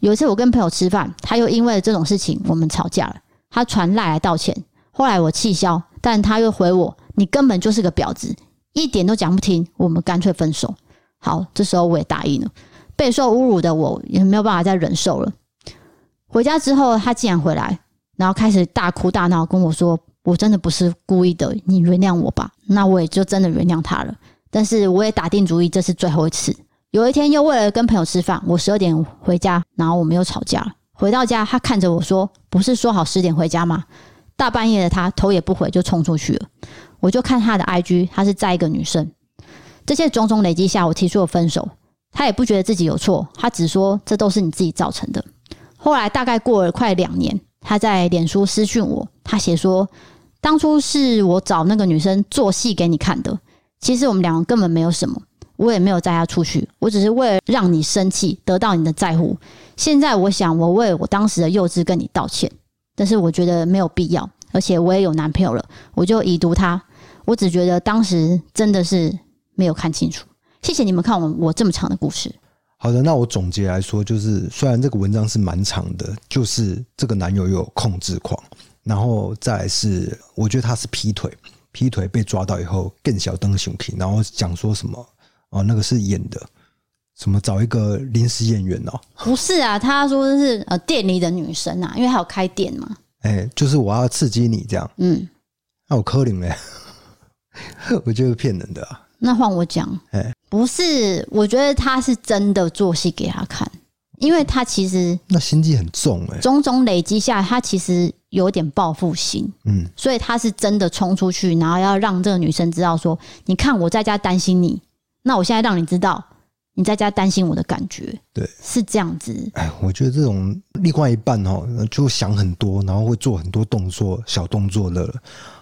有一次我跟朋友吃饭，他又因为这种事情我们吵架了。他传赖来道歉，后来我气消，但他又回我：“你根本就是个婊子，一点都讲不听，我们干脆分手。”好，这时候我也答应了。备受侮辱的我也没有办法再忍受了。回家之后，他竟然回来，然后开始大哭大闹，跟我说。我真的不是故意的，你原谅我吧。那我也就真的原谅他了。但是我也打定主意，这是最后一次。有一天又为了跟朋友吃饭，我十二点回家，然后我们又吵架了。回到家，他看着我说：“不是说好十点回家吗？”大半夜的，他头也不回就冲出去了。我就看他的 IG，他是载一个女生。这些种种累积下，我提出了分手。他也不觉得自己有错，他只说这都是你自己造成的。后来大概过了快两年，他在脸书私讯我，他写说。当初是我找那个女生做戏给你看的，其实我们两个根本没有什么，我也没有带他出去，我只是为了让你生气，得到你的在乎。现在我想，我为我当时的幼稚跟你道歉，但是我觉得没有必要，而且我也有男朋友了，我就已读他。我只觉得当时真的是没有看清楚。谢谢你们看我我这么长的故事。好的，那我总结来说，就是虽然这个文章是蛮长的，就是这个男友有控制狂。然后再来是，我觉得他是劈腿，劈腿被抓到以后更小灯熊皮，然后讲说什么哦，那个是演的，什么找一个临时演员哦，不是啊，他说的是呃店里的女生啊，因为还有开店嘛，哎，就是我要刺激你这样，嗯，那我柯林嘞，我觉得骗人的啊，那换我讲，哎，不是，我觉得他是真的做戏给他看。因为他其实那心机很重哎，种种累积下，他其实有点报复心，嗯，所以他是真的冲出去，然后要让这个女生知道说，你看我在家担心你，那我现在让你知道，你在家担心我的感觉，对，是这样子。哎，我觉得这种另外一半哦，就想很多，然后会做很多动作、小动作的，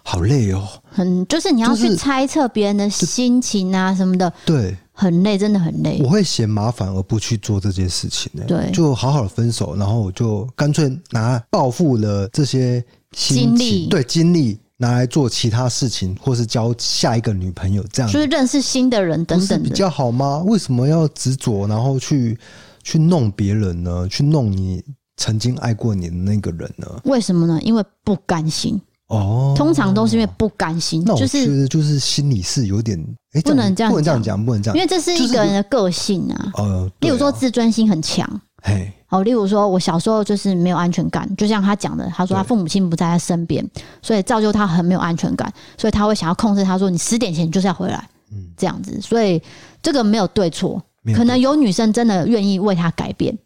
好累哦。很就是你要去猜测别人的心情啊什么的，对，很累，真的很累。我会嫌麻烦而不去做这件事情呢。对，就好好的分手，然后我就干脆拿报复了这些精力，对，精力。拿来做其他事情，或是交下一个女朋友，这样就是认识新的人等等，比较好吗？为什么要执着，然后去去弄别人呢？去弄你曾经爱过你的那个人呢？为什么呢？因为不甘心哦。通常都是因为不甘心。那我觉得就是心里是有点哎，不能这样，不能这样讲，不能这样，因为这是一个人的个性啊。呃，例如说自尊心很强。嘿。好，例如说，我小时候就是没有安全感，就像他讲的，他说他父母亲不在他身边，所以造就他很没有安全感，所以他会想要控制他，说你十点前就是要回来，嗯，这样子，所以这个没有对错，可能有女生真的愿意为他改变，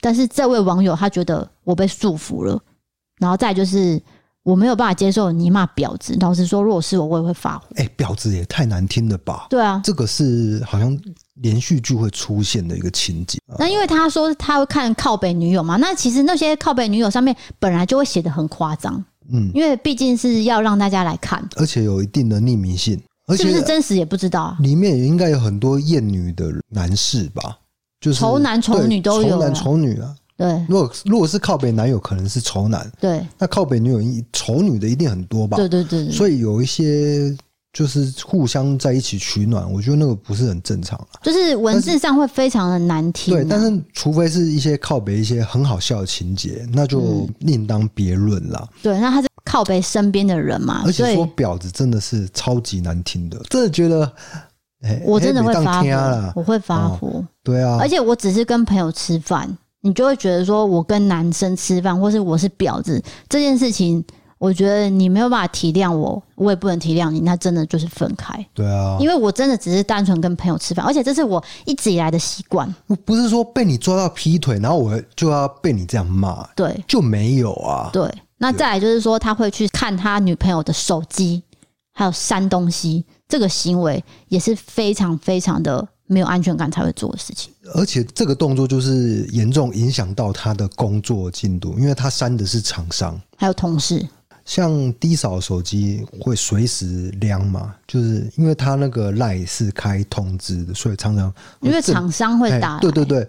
但是这位网友他觉得我被束缚了，然后再就是。我没有办法接受你骂婊子。老实说，如果是我，我也会发火。哎、欸，婊子也太难听了吧？对啊，这个是好像连续剧会出现的一个情节。那因为他说他会看靠北女友嘛，那其实那些靠北女友上面本来就会写的很夸张。嗯，因为毕竟是要让大家来看，而且有一定的匿名性，而且是不是真实也不知道。啊里面也应该有很多厌女的男士吧？就是丑男丑女都有，丑男丑女啊。对，如果如果是靠北男友，可能是丑男。对，那靠北女友丑女的一定很多吧？对对对，对。所以有一些就是互相在一起取暖，我觉得那个不是很正常啊。就是文字上会非常的难听啊。对，但是除非是一些靠北一些很好笑的情节，那就另当别论啦。对，那他是靠北身边的人嘛？而且说婊子真的是超级难听的，真的觉得，欸，我真的会发火，我会发火。对啊，而且我只是跟朋友吃饭。你就会觉得说，我跟男生吃饭，或是我是婊子这件事情，我觉得你没有办法体谅我，我也不能体谅你，那真的就是分开。对啊，因为我真的只是单纯跟朋友吃饭，而且这是我一直以来的习惯。我不是说被你抓到劈腿，然后我就要被你这样骂，对，就没有啊。对，那再来就是说，他会去看他女朋友的手机，还有删东西，这个行为也是非常非常的。没有安全感才会做的事情，而且这个动作就是严重影响到他的工作进度，因为他删的是厂商，还有同事。像低扫手机会随时亮嘛，就是因为他那个 LINE 是开通知的，所以常常因为厂商会打。对对对，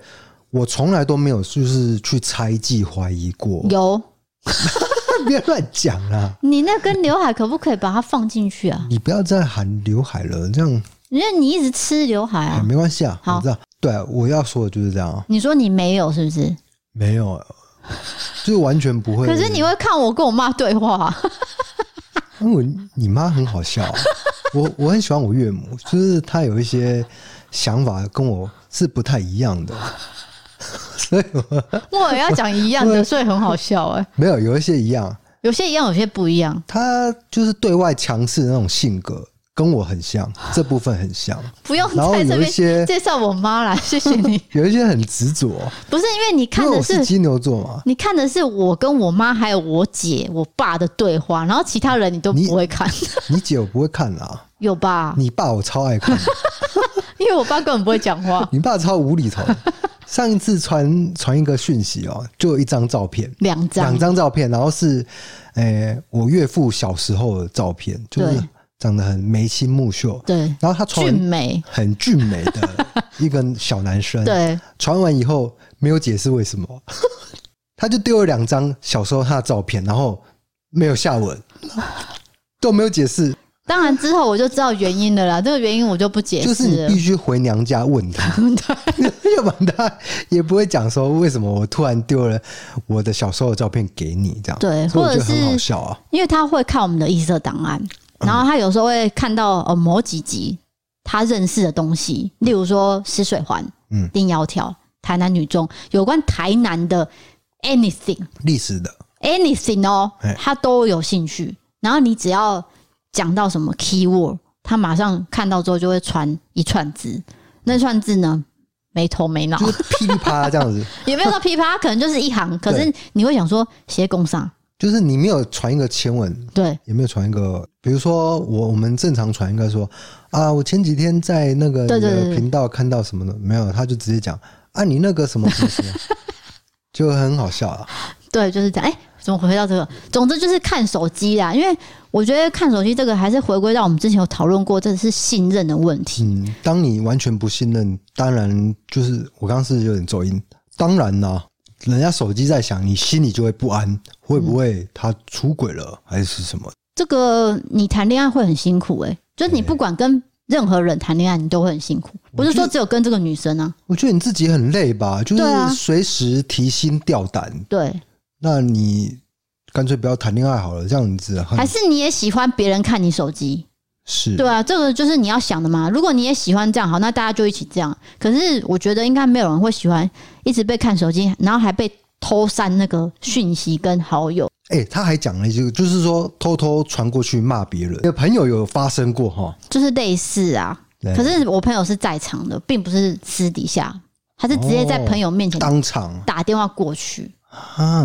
我从来都没有就是去猜忌怀疑过。有，别乱讲啊！你那根刘海可不可以把它放进去啊？你不要再喊刘海了，这样。因为你一直吃刘海啊，没关系啊，好，我知道。对，我要说的就是这样。你说你没有是不是？没有，就是完全不会。可是你会看我跟我妈对话，因为你妈很好笑。我我很喜欢我岳母，就是她有一些想法跟我是不太一样的，所以我我要讲一样的，所以很好笑哎。没有，有一些一样，有些一样，有些不一样。她就是对外强势的那种性格。跟我很像，这部分很像。不用在这边介绍我妈来，谢谢你。有一些很执着，不是因为你看的是，是金牛座嘛？你看的是我跟我妈还有我姐、我爸的对话，然后其他人你都不会看。你，你姐我不会看啦，有吧？你爸我超爱看，因为我爸根本不会讲话。你爸超无厘头。上一次传传一个讯息哦，就有一张照片，两张两张照片，然后是诶、欸、我岳父小时候的照片，就是。长得很眉清目秀，对，然后他传俊美，很俊美的 一个小男生，对，传完以后没有解释为什么，他就丢了两张小时候他的照片，然后没有下文，都没有解释。当然之后我就知道原因了啦，这个原因我就不解释，就是你必须回娘家问他，要不然他也不会讲说为什么我突然丢了我的小时候的照片给你这样，对，或者是很好笑啊，因为他会看我们的异色档案。然后他有时候会看到呃某几集他认识的东西，例如说石水环、嗯，丁窈窕、台南女中，有关台南的 anything 历史的 anything 哦，他都有兴趣。然后你只要讲到什么 keyword，他马上看到之后就会传一串字，那串字呢没头没脑，就是噼里啪啦这样子，也没有说噼里啪啦，可能就是一行。可是你会想说写工上。就是你没有传一个前文，对，也没有传一个比如说我我们正常传应该说啊，我前几天在那个频道看到什么的，没有，他就直接讲啊，你那个什么什么什么，就很好笑啊。对，就是这样。哎，怎么回到这个？总之就是看手机啦，因为我觉得看手机这个还是回归到我们之前有讨论过，这是信任的问题。嗯，当你完全不信任，当然就是我刚刚是有点走音。当然啦，人家手机在响，你心里就会不安，会不会他出轨了，还是什么？这个你谈恋爱会很辛苦哎、欸，就是你不管跟任何人谈恋爱，你都会很辛苦，不是说只有跟这个女生啊。我觉得你自己很累吧，就是随时提心吊胆。对，那你干脆不要谈恋爱好了，这样子。还是你也喜欢别人看你手机？是对啊，这个就是你要想的嘛。如果你也喜欢这样，好，那大家就一起这样。可是我觉得应该没有人会喜欢一直被看手机，然后还被偷删那个讯息跟好友。哎、欸，他还讲了一句，就是说偷偷传过去骂别人。有朋友有发生过哈，就是类似啊。可是我朋友是在场的，并不是私底下，他是直接在朋友面前当场打电话过去，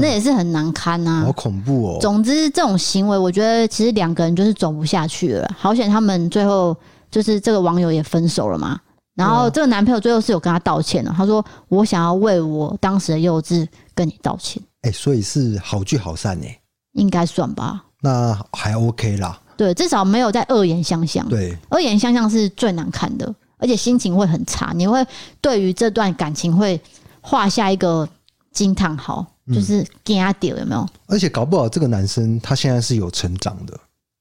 那也是很难堪啊，好恐怖哦。总之，这种行为，我觉得其实两个人就是走不下去了。好险，他们最后就是这个网友也分手了嘛。然后这个男朋友最后是有跟他道歉的，他说：“我想要为我当时的幼稚跟你道歉。”哎、欸，所以是好聚好散呢、欸，应该算吧？那还 OK 啦。对，至少没有在恶言相向。对，恶言相向是最难看的，而且心情会很差。你会对于这段感情会画下一个惊叹号，就是惊阿丢有没有？而且搞不好这个男生他现在是有成长的。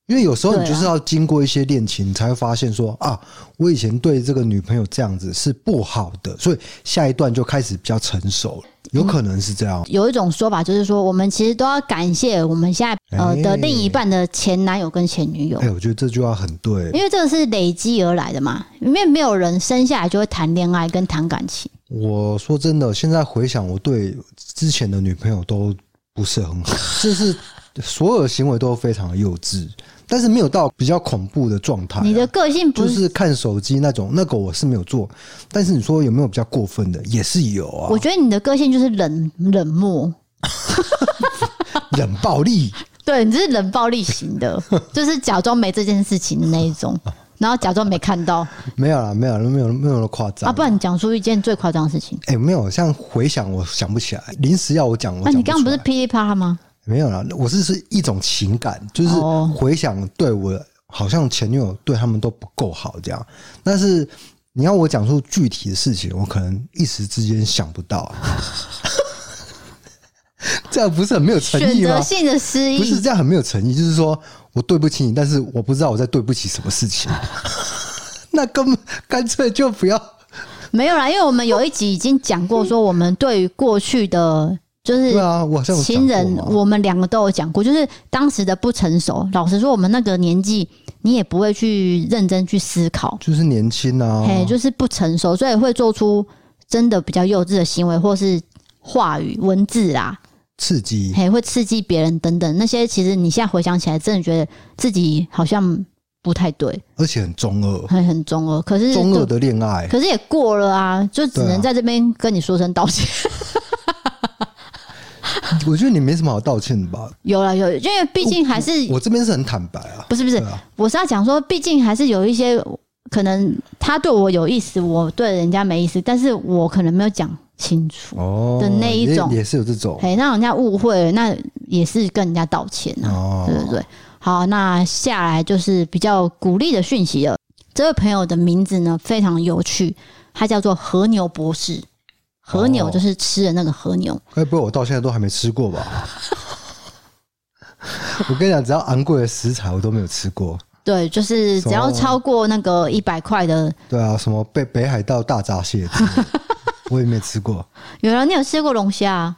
因为有时候你就是要经过一些恋情，你才会发现说啊，我以前对这个女朋友这样子是不好的，所以下一段就开始比较成熟了，有可能是这样。有一种说法就是说，我们其实都要感谢我们现在呃的另一半的前男友跟前女友。哎，我觉得这句话很对，因为这个是累积而来的嘛，因为没有人生下来就会谈恋爱跟谈感情。我说真的，现在回想，我对之前的女朋友都不是很好，就是所有的行为都非常的幼稚。但是没有到比较恐怖的状态。你的个性不是就是看手机那种，那个我是没有做。但是你说有没有比较过分的，也是有啊。我觉得你的个性就是冷 冷漠、冷暴力。对，你是冷暴力型的，就是假装没这件事情的那一种，然后假装没看到。没有啦，没有，没有，没有那么夸张啊！不然你讲出一件最夸张的事情。哎、欸，没有，像回想我想不起来，临时要我讲，我讲。那你刚刚不是噼里啪啦吗？没有啦，我是是一种情感，就是回想对我好像前女友对他们都不够好这样。但是你要我讲出具体的事情，我可能一时之间想不到。这样不是很没有诚意吗？选择性的失忆，不是这样很没有诚意，就是说我对不起你，但是我不知道我在对不起什么事情。那根本干脆就不要。没有啦，因为我们有一集已经讲过，说我们对于过去的。就是情人，我们两个都有讲过，就是当时的不成熟。老实说，我们那个年纪，你也不会去认真去思考，就是年轻啊，嘿，就是不成熟，所以会做出真的比较幼稚的行为，或是话语、文字啊，刺激，嘿，会刺激别人等等。那些其实你现在回想起来，真的觉得自己好像不太对，而且很中二，很很中二。可是中二的恋爱，可是也过了啊，就只能在这边跟你说声道歉。我觉得你没什么好道歉的吧？有了有，因为毕竟还是我，我这边是很坦白啊。不是不是，啊、我是要讲说，毕竟还是有一些可能他对我有意思，我对人家没意思，但是我可能没有讲清楚哦的那一种，也，也是有这种，哎，让人家误会了，那也是跟人家道歉啊，哦、对不对？好，那下来就是比较鼓励的讯息了。这位朋友的名字呢非常有趣，他叫做和牛博士。和牛就是吃的那个和牛，哎不会我到现在都还没吃过吧？我跟你讲，只要昂贵的食材我都没有吃过。对，就是只要超过那个一百块的。对啊，什么北北海道大闸蟹，我也没吃过。有人，你有吃过龙虾？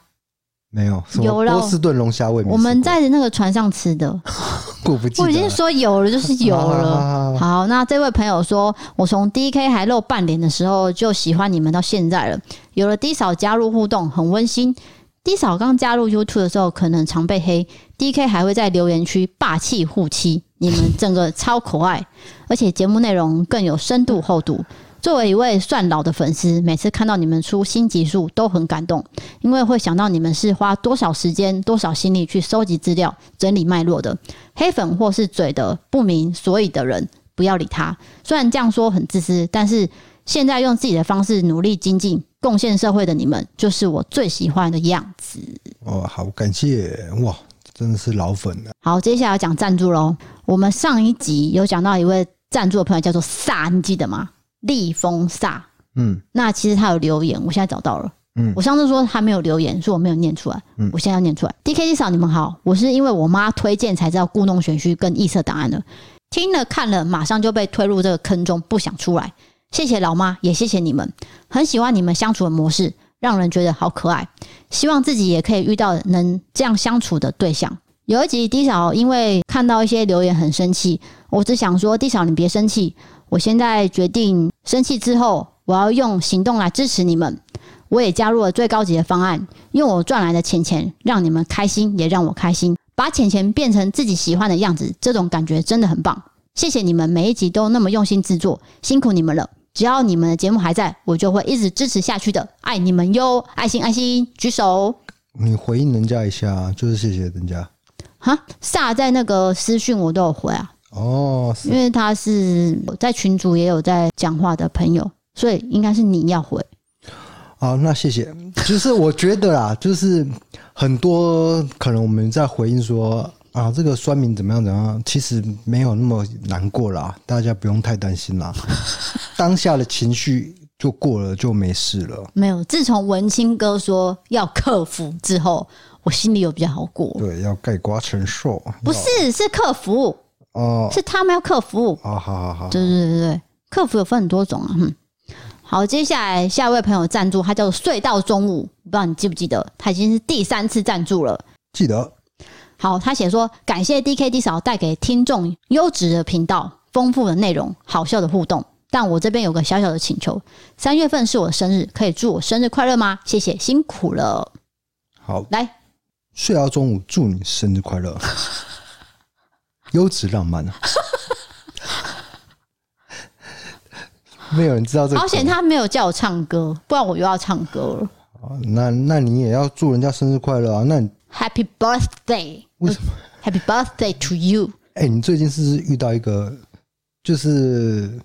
没有，有了波士顿龙虾，我也没。我们在那个船上吃的。我不记得，我已经说有了，就是有了。好，那这位朋友说，我从 DK 还露半脸的时候就喜欢你们到现在了。有了 D 嫂加入互动，很温馨。D 嫂刚加入 YouTube 的时候，可能常被黑，DK 还会在留言区霸气护妻，你们整个超可爱，而且节目内容更有深度厚度。作为一位算老的粉丝，每次看到你们出新集数都很感动，因为会想到你们是花多少时间、多少心力去收集资料、整理脉络的。黑粉或是嘴的不明所以的人，不要理他。虽然这样说很自私，但是现在用自己的方式努力精进、贡献社会的你们，就是我最喜欢的样子。哦，好，感谢哇，真的是老粉了。好，接下来讲赞助喽。我们上一集有讲到一位赞助的朋友叫做萨，你记得吗？立风煞，嗯，那其实他有留言，我现在找到了，嗯，我上次说他没有留言，说我没有念出来，嗯，我现在要念出来。DKD 嫂，你们好，我是因为我妈推荐才知道故弄玄虚跟异色档案的，听了看了，马上就被推入这个坑中，不想出来。谢谢老妈，也谢谢你们，很喜欢你们相处的模式，让人觉得好可爱，希望自己也可以遇到能这样相处的对象。有一集 D 嫂因为看到一些留言很生气，我只想说 D 嫂你别生气。我现在决定生气之后，我要用行动来支持你们。我也加入了最高级的方案，用我赚来的钱钱让你们开心，也让我开心。把钱钱变成自己喜欢的样子，这种感觉真的很棒。谢谢你们每一集都那么用心制作，辛苦你们了。只要你们的节目还在，我就会一直支持下去的。爱你们哟！爱心爱心，举手。你回应人家一下，就是谢谢人家。哈，萨在那个私讯我都有回啊。哦，因为他是在群主也有在讲话的朋友，所以应该是你要回。好，那谢谢。就是我觉得啦，就是很多可能我们在回应说啊，这个酸民怎么样怎么样，其实没有那么难过啦，大家不用太担心啦。当下的情绪就过了，就没事了。没有，自从文青哥说要克服之后，我心里有比较好过。对，要盖瓜承受。不是，是克服。哦，是他们要客服。哦，好好好，对对对对，客服有分很多种啊。嗯，好，接下来下一位朋友赞助，他叫做睡到中午，不知道你记不记得？他已经是第三次赞助了。记得。好，他写说感谢 DKD 嫂带给听众优质的频道、丰富的内容、好笑的互动。但我这边有个小小的请求，三月份是我的生日，可以祝我生日快乐吗？谢谢，辛苦了。好，来，睡到中午，祝你生日快乐。优质浪漫啊！没有人知道这个。好险他没有叫我唱歌，不然我又要唱歌了。那那你也要祝人家生日快乐啊！那你 Happy Birthday！为什么？Happy Birthday to you！哎、欸，你最近是不是遇到一个，就是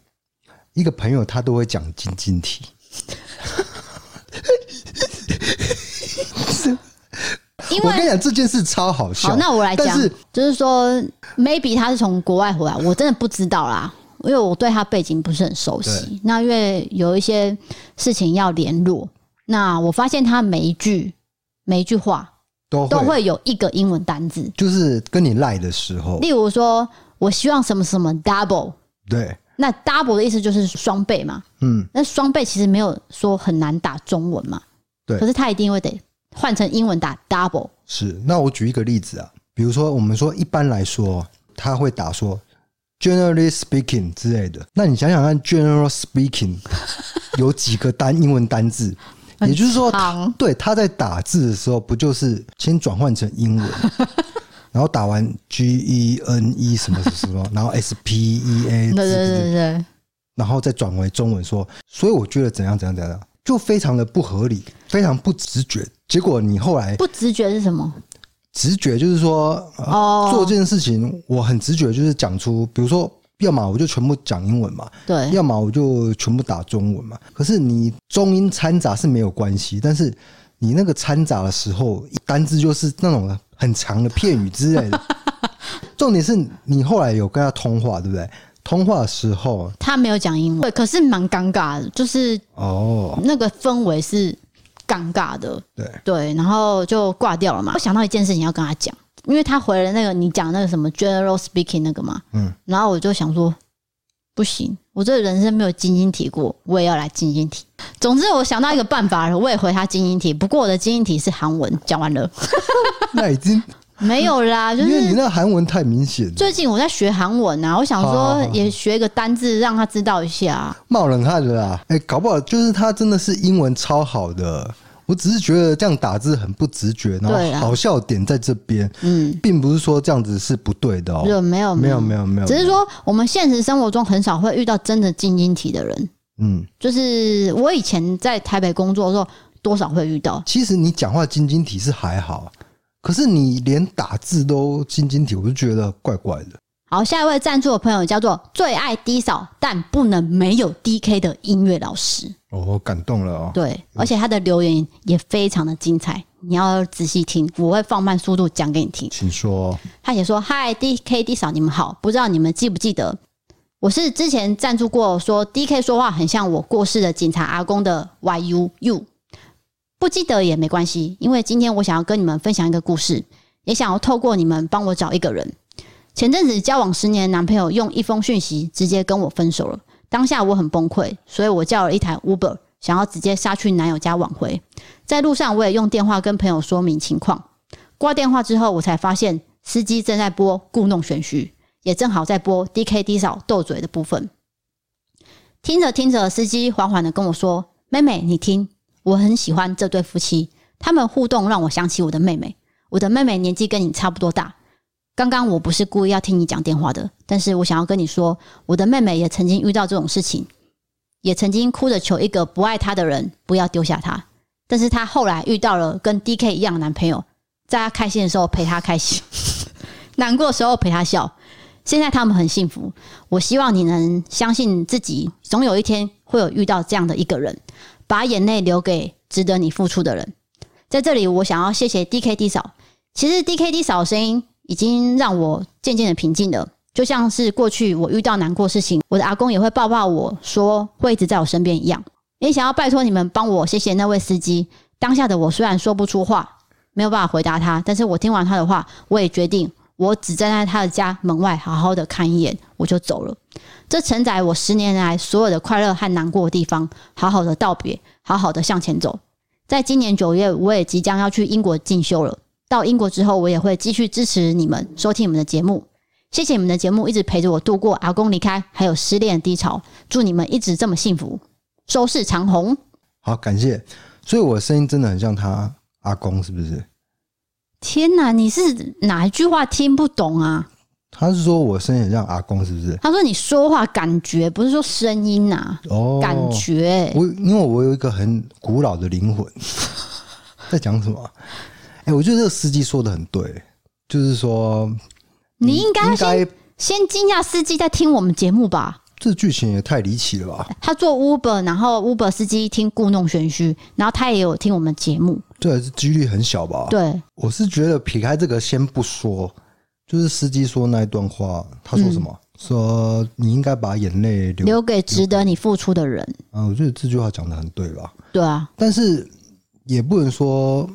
一个朋友，他都会讲晶晶体。我跟你讲这件事超好笑。好，那我来讲，是就是说，maybe 他是从国外回来，我真的不知道啦，因为我对他背景不是很熟悉。那因为有一些事情要联络，那我发现他每一句每一句话都都会有一个英文单字，就是跟你赖的时候，例如说我希望什么什么 double，对，那 double 的意思就是双倍嘛，嗯，那双倍其实没有说很难打中文嘛，对，可是他一定会得。换成英文打 double 是，那我举一个例子啊，比如说我们说一般来说，他会打说 generally speaking 之类的。那你想想看，general speaking 有几个单英文单字？也就是说，对，他在打字的时候，不就是先转换成英文，然后打完 G E N E 什么什么，然后 S P E A 对对对对，然后再转为中文说。所以我觉得怎样怎样怎样，就非常的不合理，非常不直觉。结果你后来不直觉是什么？直觉就是说，哦，做这件事情我很直觉，就是讲出，比如说，要么我就全部讲英文嘛，对，要么我就全部打中文嘛。可是你中英掺杂是没有关系，但是你那个掺杂的时候，一单字就是那种很长的片语之类的。重点是你后来有跟他通话，对不对？通话的时候他没有讲英文，对，可是蛮尴尬的，就是哦，那个氛围是。尴尬的，对对，然后就挂掉了嘛。我想到一件事情要跟他讲，因为他回了那个你讲那个什么 general speaking 那个嘛，嗯，然后我就想说，不行，我这人生没有精英体过，我也要来精英体。总之，我想到一个办法了，我也回他精英体。不过我的精英体是韩文，讲完了，那已经 没有啦，就是因为你那韩文太明显。最近我在学韩文啊，我想说也学一个单字让他知道一下，冒冷汗的啦。哎，搞不好就是他真的是英文超好的。我只是觉得这样打字很不直觉，然后好笑点在这边，嗯，并不是说这样子是不对的哦，没有没有没有。没有没有，只是说我们现实生活中很少会遇到真的精英体的人，嗯，就是我以前在台北工作的时候，多少会遇到。其实你讲话精英体是还好，可是你连打字都晶晶体，我就觉得怪怪的。好，下一位赞助的朋友叫做最爱 D 嫂，但不能没有 DK 的音乐老师。哦，感动了哦。对，而且他的留言也非常的精彩，你要仔细听，我会放慢速度讲给你听。请说。他写说：“嗨，DK D 嫂，你们好，不知道你们记不记得，我是之前赞助过，说 DK 说话很像我过世的警察阿公的 YU U，不记得也没关系，因为今天我想要跟你们分享一个故事，也想要透过你们帮我找一个人。”前阵子交往十年的男朋友用一封讯息直接跟我分手了，当下我很崩溃，所以我叫了一台 Uber，想要直接杀去男友家挽回。在路上我也用电话跟朋友说明情况，挂电话之后我才发现司机正在播故弄玄虚，也正好在播 DK D 嫂斗嘴的部分。听着听着，司机缓缓的跟我说：“妹妹，你听，我很喜欢这对夫妻，他们互动让我想起我的妹妹，我的妹妹年纪跟你差不多大。”刚刚我不是故意要听你讲电话的，但是我想要跟你说，我的妹妹也曾经遇到这种事情，也曾经哭着求一个不爱她的人不要丢下她，但是她后来遇到了跟 DK 一样的男朋友，在她开心的时候陪她开心，难过的时候陪她笑，现在他们很幸福。我希望你能相信自己，总有一天会有遇到这样的一个人，把眼泪留给值得你付出的人。在这里，我想要谢谢 DK D 嫂，其实 DK D 嫂的声音。已经让我渐渐的平静了，就像是过去我遇到难过事情，我的阿公也会抱抱我说会一直在我身边一样。也想要拜托你们帮我谢谢那位司机。当下的我虽然说不出话，没有办法回答他，但是我听完他的话，我也决定我只站在他的家门外好好的看一眼，我就走了。这承载我十年来所有的快乐和难过的地方，好好的道别，好好的向前走。在今年九月，我也即将要去英国进修了。到英国之后，我也会继续支持你们，收听你们的节目。谢谢你们的节目，一直陪着我度过阿公离开还有失恋的低潮。祝你们一直这么幸福，收视长虹。好，感谢。所以我的声音真的很像他阿公，是不是？天哪，你是哪一句话听不懂啊？他是说我声音很像阿公，是不是？他说你说话感觉，不是说声音呐、啊。哦，感觉。我因为我有一个很古老的灵魂，在讲什么？欸、我觉得这个司机说的很对，就是说你应该先先惊讶司机在听我们节目吧？这剧情也太离奇了吧！他做 Uber，然后 Uber 司机听故弄玄虚，然后他也有听我们节目，对，几率很小吧？对，我是觉得撇开这个先不说，就是司机说那一段话，他说什么？嗯、说你应该把眼泪留留给值得你付出的人。啊，我觉得这句话讲的很对吧？对啊，但是也不能说。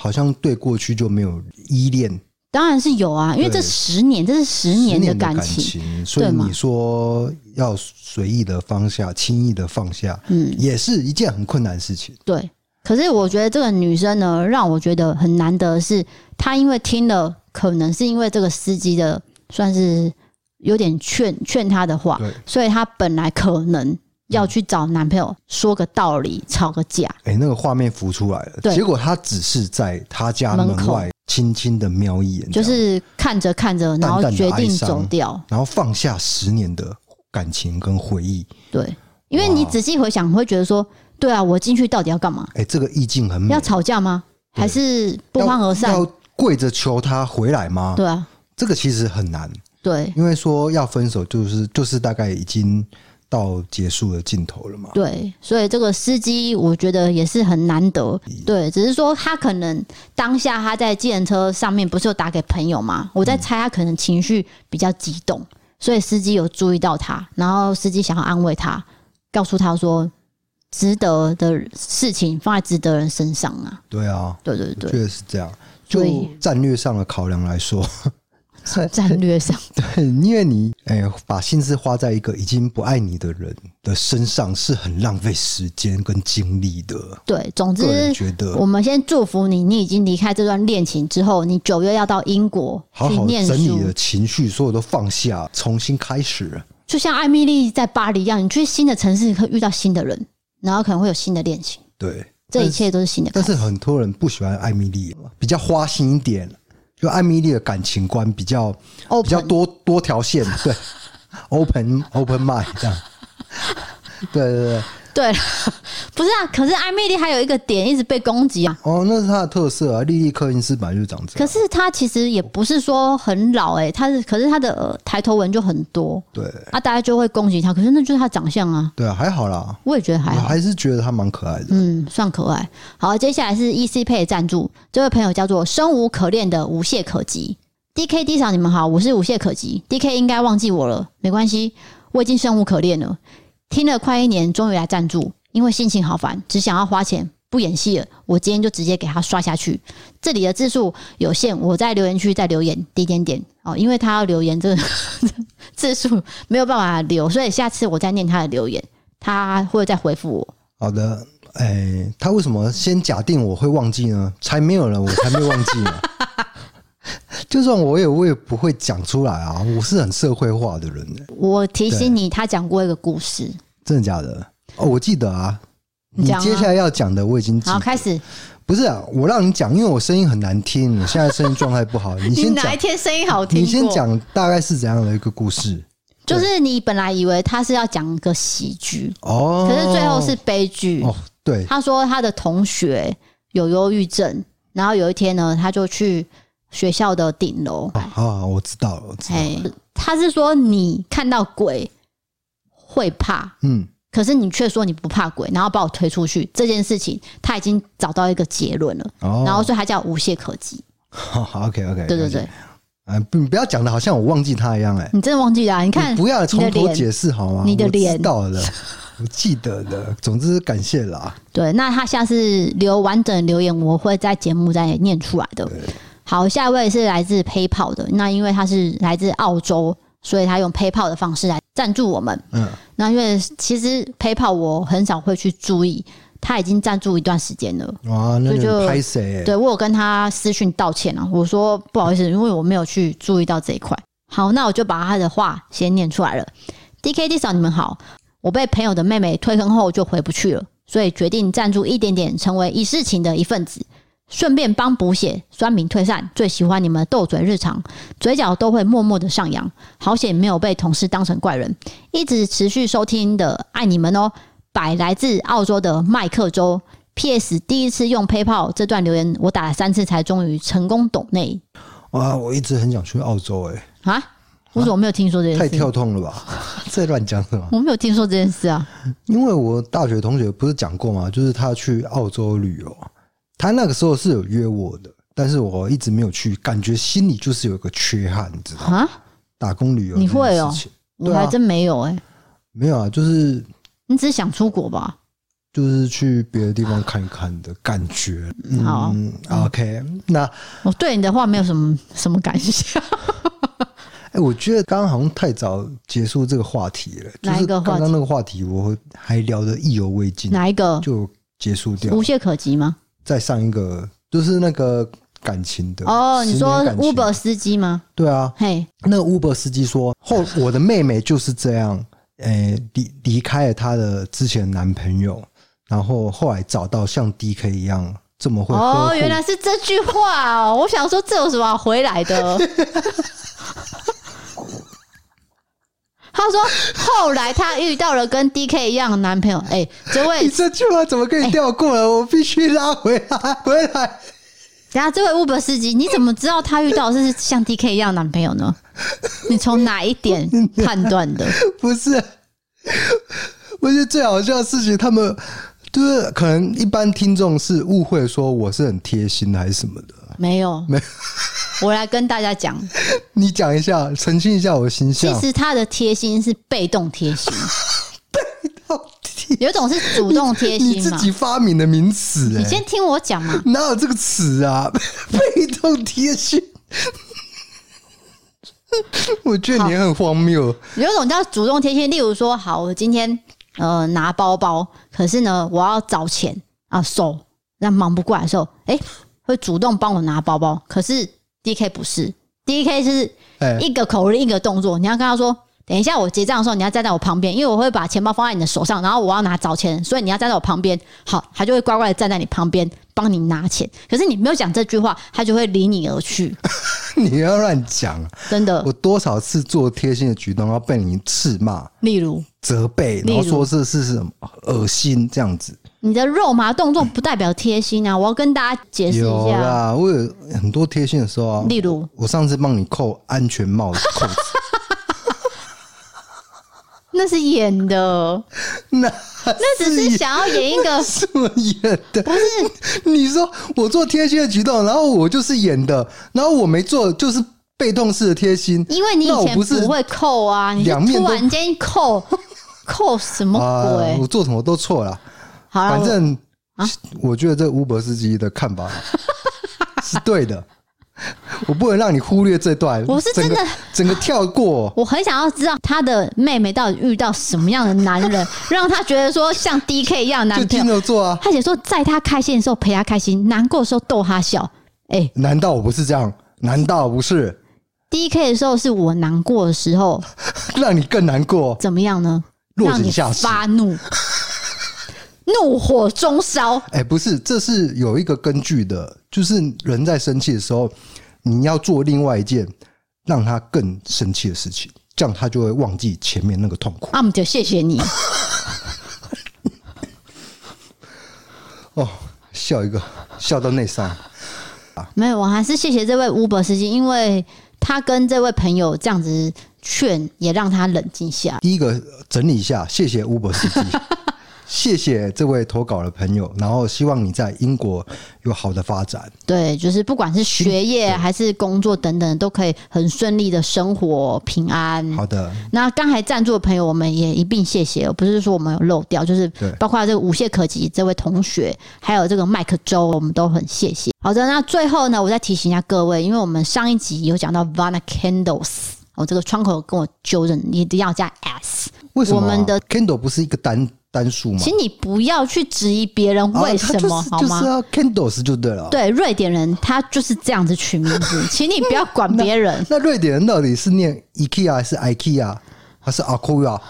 好像对过去就没有依恋，当然是有啊，因为这十年，这是十年的感情，感情，所以你说要随意的放下，轻易的放下，嗯，也是一件很困难的事情。对，可是我觉得这个女生呢，让我觉得很难得是，她因为听了，可能是因为这个司机的算是有点劝劝她的话，对，所以她本来可能。要去找男朋友说个道理，吵个架。哎、欸，那个画面浮出来了。对，结果他只是在他家门外轻轻的瞄一眼，就是看着看着，然后决定走掉，然后放下十年的感情跟回忆。对，因为你仔细回想，会觉得说，对啊，我进去到底要干嘛？哎、欸，这个意境很美。要吵架吗？还是不欢而散？要，要跪着求他回来吗？对啊，这个其实很难。对，因为说要分手，就是就是大概已经。到结束的尽头了嘛？对，所以这个司机我觉得也是很难得。对，只是说他可能当下他在计程车上面不是有打给朋友吗？我在猜他可能情绪比较激动，所以司机有注意到他，然后司机想要安慰他，告诉他说值得的事情放在值得人身上啊。对啊，对对对，确实是这样。就战略上的考量来说。战略上，对，因为你哎，把心思花在一个已经不爱你的人的身上，是很浪费时间跟精力的。对，总之，觉得我们先祝福你，你已经离开这段恋情之后，你九月要到英国好好整理的情绪，所有都放下，重新开始。就像艾米丽在巴黎一样，你去新的城市会遇到新的人，然后可能会有新的恋情。对，这一切都是新的。但是很多人不喜欢艾米丽，比较花心一点。就艾米丽的感情观比较比较多多条线，对，open open mind 这样。对对对。对，不是啊，可是艾米丽还有一个点一直被攻击啊。哦，那是她的特色啊，莉莉克林斯本来就是长这样。可是她其实也不是说很老哎、欸，他是，可是她的抬头纹就很多。对啊，大家就会攻击她，可是那就是她长相啊。对啊，还好啦，我也觉得还好，还是觉得她蛮可爱的。嗯，算可爱。好，接下来是 ECPay 赞助，这位朋友叫做生无可恋的无懈可击。DK D 嫂，你们好，我是无懈可击。DK 应该忘记我了，没关系，我已经生无可恋了。听了快一年，终于来赞助，因为心情好烦，只想要花钱，不演戏了。我今天就直接给他刷下去。这里的字数有限，我在留言区再留言点点点哦，因为他要留言，这个 字数没有办法留，所以下次我再念他的留言，他会再回复我。好的，哎、欸，他为什么先假定我会忘记呢？才没有了，我才没忘记呢。就算我也我也不会讲出来啊！我是很社会化的人。我提醒你，他讲过一个故事，真的假的？哦，我记得啊。你接下来要讲的我已经记。好，开始。不是啊，我让你讲，因为我声音很难听，我现在声音状态不好。你先 讲。哪一天声音好听？你先讲大概是怎样的一个故事？就是你本来以为他是要讲一个喜剧哦，可是最后是悲剧哦。对，他说他的同学有忧郁症，然后有一天呢，他就去。学校的顶楼啊，我知道了，我知道了。他是说你看到鬼会怕，嗯，可是你却说你不怕鬼，然后把我推出去这件事情，他已经找到一个结论了，哦，然后所以他叫无懈可击。好，OK OK，对对对，啊，不，你不要讲的好像我忘记他一样，哎，你真的忘记了？你看，不要从头解释好吗？你的脸知道了，我记得的。总之感谢啦。对，那他下次留完整留言，我会在节目再念出来的。好，下一位是来自 PayPal 的。那因为他是来自澳洲，所以他用 PayPal 的方式来赞助我们。嗯，那因为其实 PayPal 我很少会去注意，他已经赞助一段时间了。哇，那就拍谁？对，我有跟他私讯道歉啊，我说不好意思，因为我没有去注意到这一块。好，那我就把他的话先念出来了。DKD 嫂，你们好，我被朋友的妹妹推坑后就回不去了，所以决定赞助一点点，成为一世情的一份子。顺便帮补血，酸民退散。最喜欢你们斗嘴日常，嘴角都会默默的上扬。好险没有被同事当成怪人，一直持续收听的，爱你们哦。百来自澳洲的麦克州。P.S. 第一次用 PayPal 这段留言，我打了三次才终于成功懂内。哇，我一直很想去澳洲哎、欸。啊？我怎么没有听说这件事？太跳痛了吧？在乱讲什么？我没有听说这件事啊。因为我大学同学不是讲过吗？就是他去澳洲旅游。他那个时候是有约我的，但是我一直没有去，感觉心里就是有一个缺憾，你知道吗？啊，打工旅游你会哦？我还真没有哎、欸，没有啊，就是你只是想出国吧？就是去别的地方看一看的感觉。好、嗯、，OK，那我对你的话没有什么什么感想。哎，我觉得刚刚好像太早结束这个话题了。哪一个话题？刚刚那个话题我还聊得意犹未尽。哪一个？就结束掉？无懈可击吗？再上一个就是那个感情的哦，你说 Uber 司机吗？对啊，嘿，那个 Uber 司机说后 我的妹妹就是这样，诶离离开了她的之前男朋友，然后后来找到像 DK 一样这么会哦，原来是这句话哦，我想说这有什么回来的？他说：“后来他遇到了跟 DK 一样的男朋友。欸”哎，这位，你这句话怎么可以调过来？欸、我必须拉回来，回来。等下，这位 Uber 司机，你怎么知道他遇到的是像 DK 一样的男朋友呢？你从哪一点 判断的？不是，我觉得最好笑的事情，他们就是可能一般听众是误会说我是很贴心还是什么的。没有，没有。我来跟大家讲，你讲一下，澄清一下我的形象。其实他的贴心是被动贴心，被动贴，有一种是主动贴心嘛？你自己发明的名词，你先听我讲嘛。哪有这个词啊？被动贴心，我觉得你很荒谬。有一种叫主动贴心，例如说，好，我今天呃拿包包，可是呢，我要找钱啊，手那忙不过来的时候，哎、欸，会主动帮我拿包包，可是。D K 不是，D K 是一个口令一个动作。你要跟他说，等一下我结账的时候，你要站在我旁边，因为我会把钱包放在你的手上，然后我要拿找钱，所以你要站在我旁边。好，他就会乖乖的站在你旁边，帮你拿钱。可是你没有讲这句话，他就会离你而去。你要乱讲，真的。我多少次做贴心的举动，要被你斥骂，例如责备，然后说这是什么恶心这样子。你的肉麻动作不代表贴心啊！我要跟大家解释一下。有啦，我有很多贴心的时候啊。例如，我上次帮你扣安全帽的扣子，那是演的。那那只是想要演一个 什么演的？不是 你说我做贴心的举动，然后我就是演的，然后我没做就是被动式的贴心。因为你以前不会扣啊，你突然间扣 扣什么鬼？我做什么都错了。好反正我觉得这 Uber 司机的看法是对的，我不能让你忽略这段。我是真的整个跳过。我很想要知道他的妹妹到底遇到什么样的男人，让他觉得说像 DK 一样的男朋友。就金牛座啊，他写说在他开心的时候陪他开心，难过的时候逗他笑。哎，难道我不是这样？难道不是？DK 的时候是我难过的时候，让你更难过。怎么样呢？落井下石，发怒。怒火中烧，哎，不是，这是有一个根据的，就是人在生气的时候，你要做另外一件让他更生气的事情，这样他就会忘记前面那个痛苦。啊，就谢谢你。哦，笑一个，笑到内伤。啊，没有，我还是谢谢这位 Uber 司机，因为他跟这位朋友这样子劝，也让他冷静下。第一个整理一下，谢谢 Uber 司机。谢谢这位投稿的朋友，然后希望你在英国有好的发展。对，就是不管是学业还是工作等等，都可以很顺利的生活平安。好的。那刚才赞助的朋友，我们也一并谢谢，不是说我们有漏掉，就是包括这个无懈可击这位同学，还有这个麦克周，我们都很谢谢。好的，那最后呢，我再提醒一下各位，因为我们上一集有讲到 Vana Candles，哦，这个窗口跟我纠正，你一定要加 s。为什么？我们的 Candle 不是一个单。单数吗？请你不要去质疑别人为什么，好吗？就是要 Candles 就对了。对，瑞典人他就是这样子取名字，请你不要管别 人那。那瑞典人到底是念 IKEA 还是 IKEA 还是 Akuya？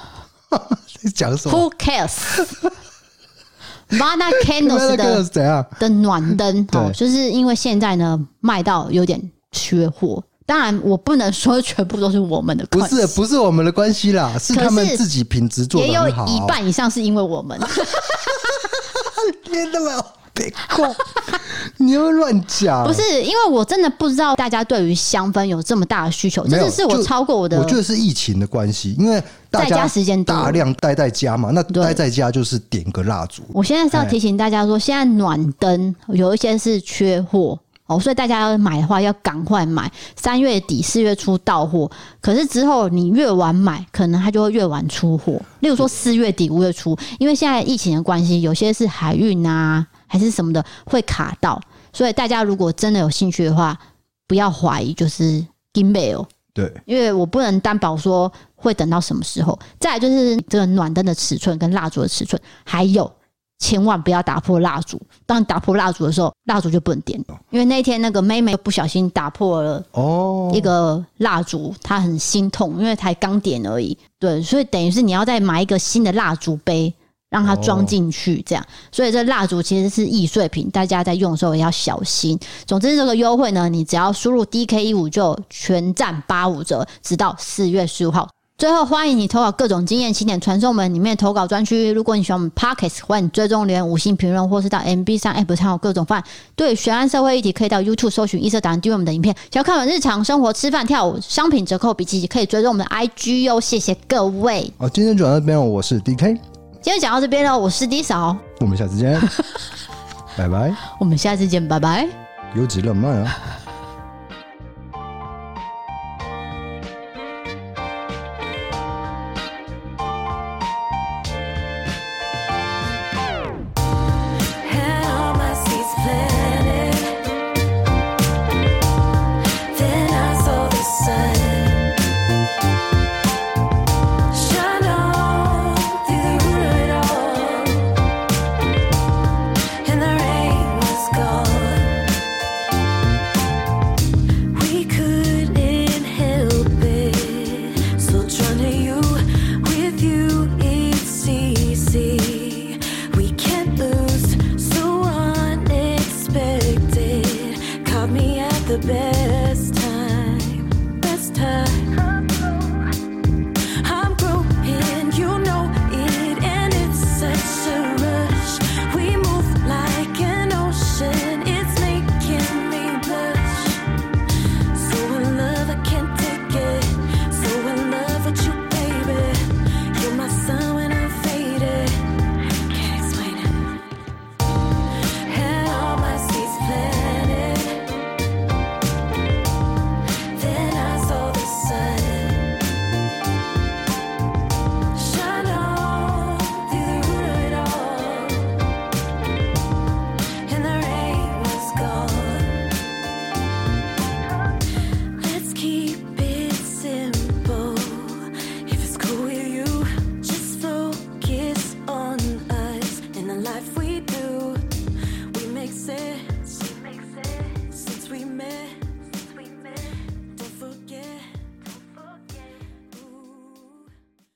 你 讲什么？Who cares？Vana Candles 的怎样的暖灯？哦，就是因为现在呢卖到有点缺货。当然，我不能说全部都是我们的关系，不是不是我们的关系啦，是他们自己品质做的好，也有一半以上是因为我们。天哪，别过，你又乱讲。不是因为我真的不知道大家对于香氛有这么大的需求，真的是我超过我的。我觉得是疫情的关系，因为大家时间大量待在家嘛，那待在家就是点个蜡烛。我现在是要提醒大家说，现在暖灯有一些是缺货。哦，所以大家要买的话，要赶快买，三月底四月初到货。可是之后你越晚买，可能它就会越晚出货。例如说四月底五月初，因为现在疫情的关系，有些是海运啊还是什么的会卡到，所以大家如果真的有兴趣的话，不要怀疑，就是金美哦。对，因为我不能担保说会等到什么时候。再来就是这个暖灯的尺寸跟蜡烛的尺寸，还有。千万不要打破蜡烛。当你打破蜡烛的时候，蜡烛就不能点。因为那天那个妹妹不小心打破了哦一个蜡烛，她很心痛，因为才刚点而已。对，所以等于是你要再买一个新的蜡烛杯，让它装进去，这样。所以这蜡烛其实是易碎品，大家在用的时候也要小心。总之，这个优惠呢，你只要输入 DK 一五就全站八五折，直到四月十五号。最后，欢迎你投稿各种经验，请点传送门里面投稿专区。如果你喜欢我们 Podcast，欢迎追踪留言、五星评论，或是到 MB 三 App 参考各种范。对悬案社会议题，可以到 YouTube 搜寻“异色档案”订阅我们的影片。想要看我们日常生活、吃饭、跳舞、商品折扣笔记，可以追踪我们的 IG 哟。谢谢各位。好，今天讲到这边，我是 DK。今天讲到这边了，我是 D 嫂。我们下次见，拜拜。我们下次见，拜拜。优质浪漫啊！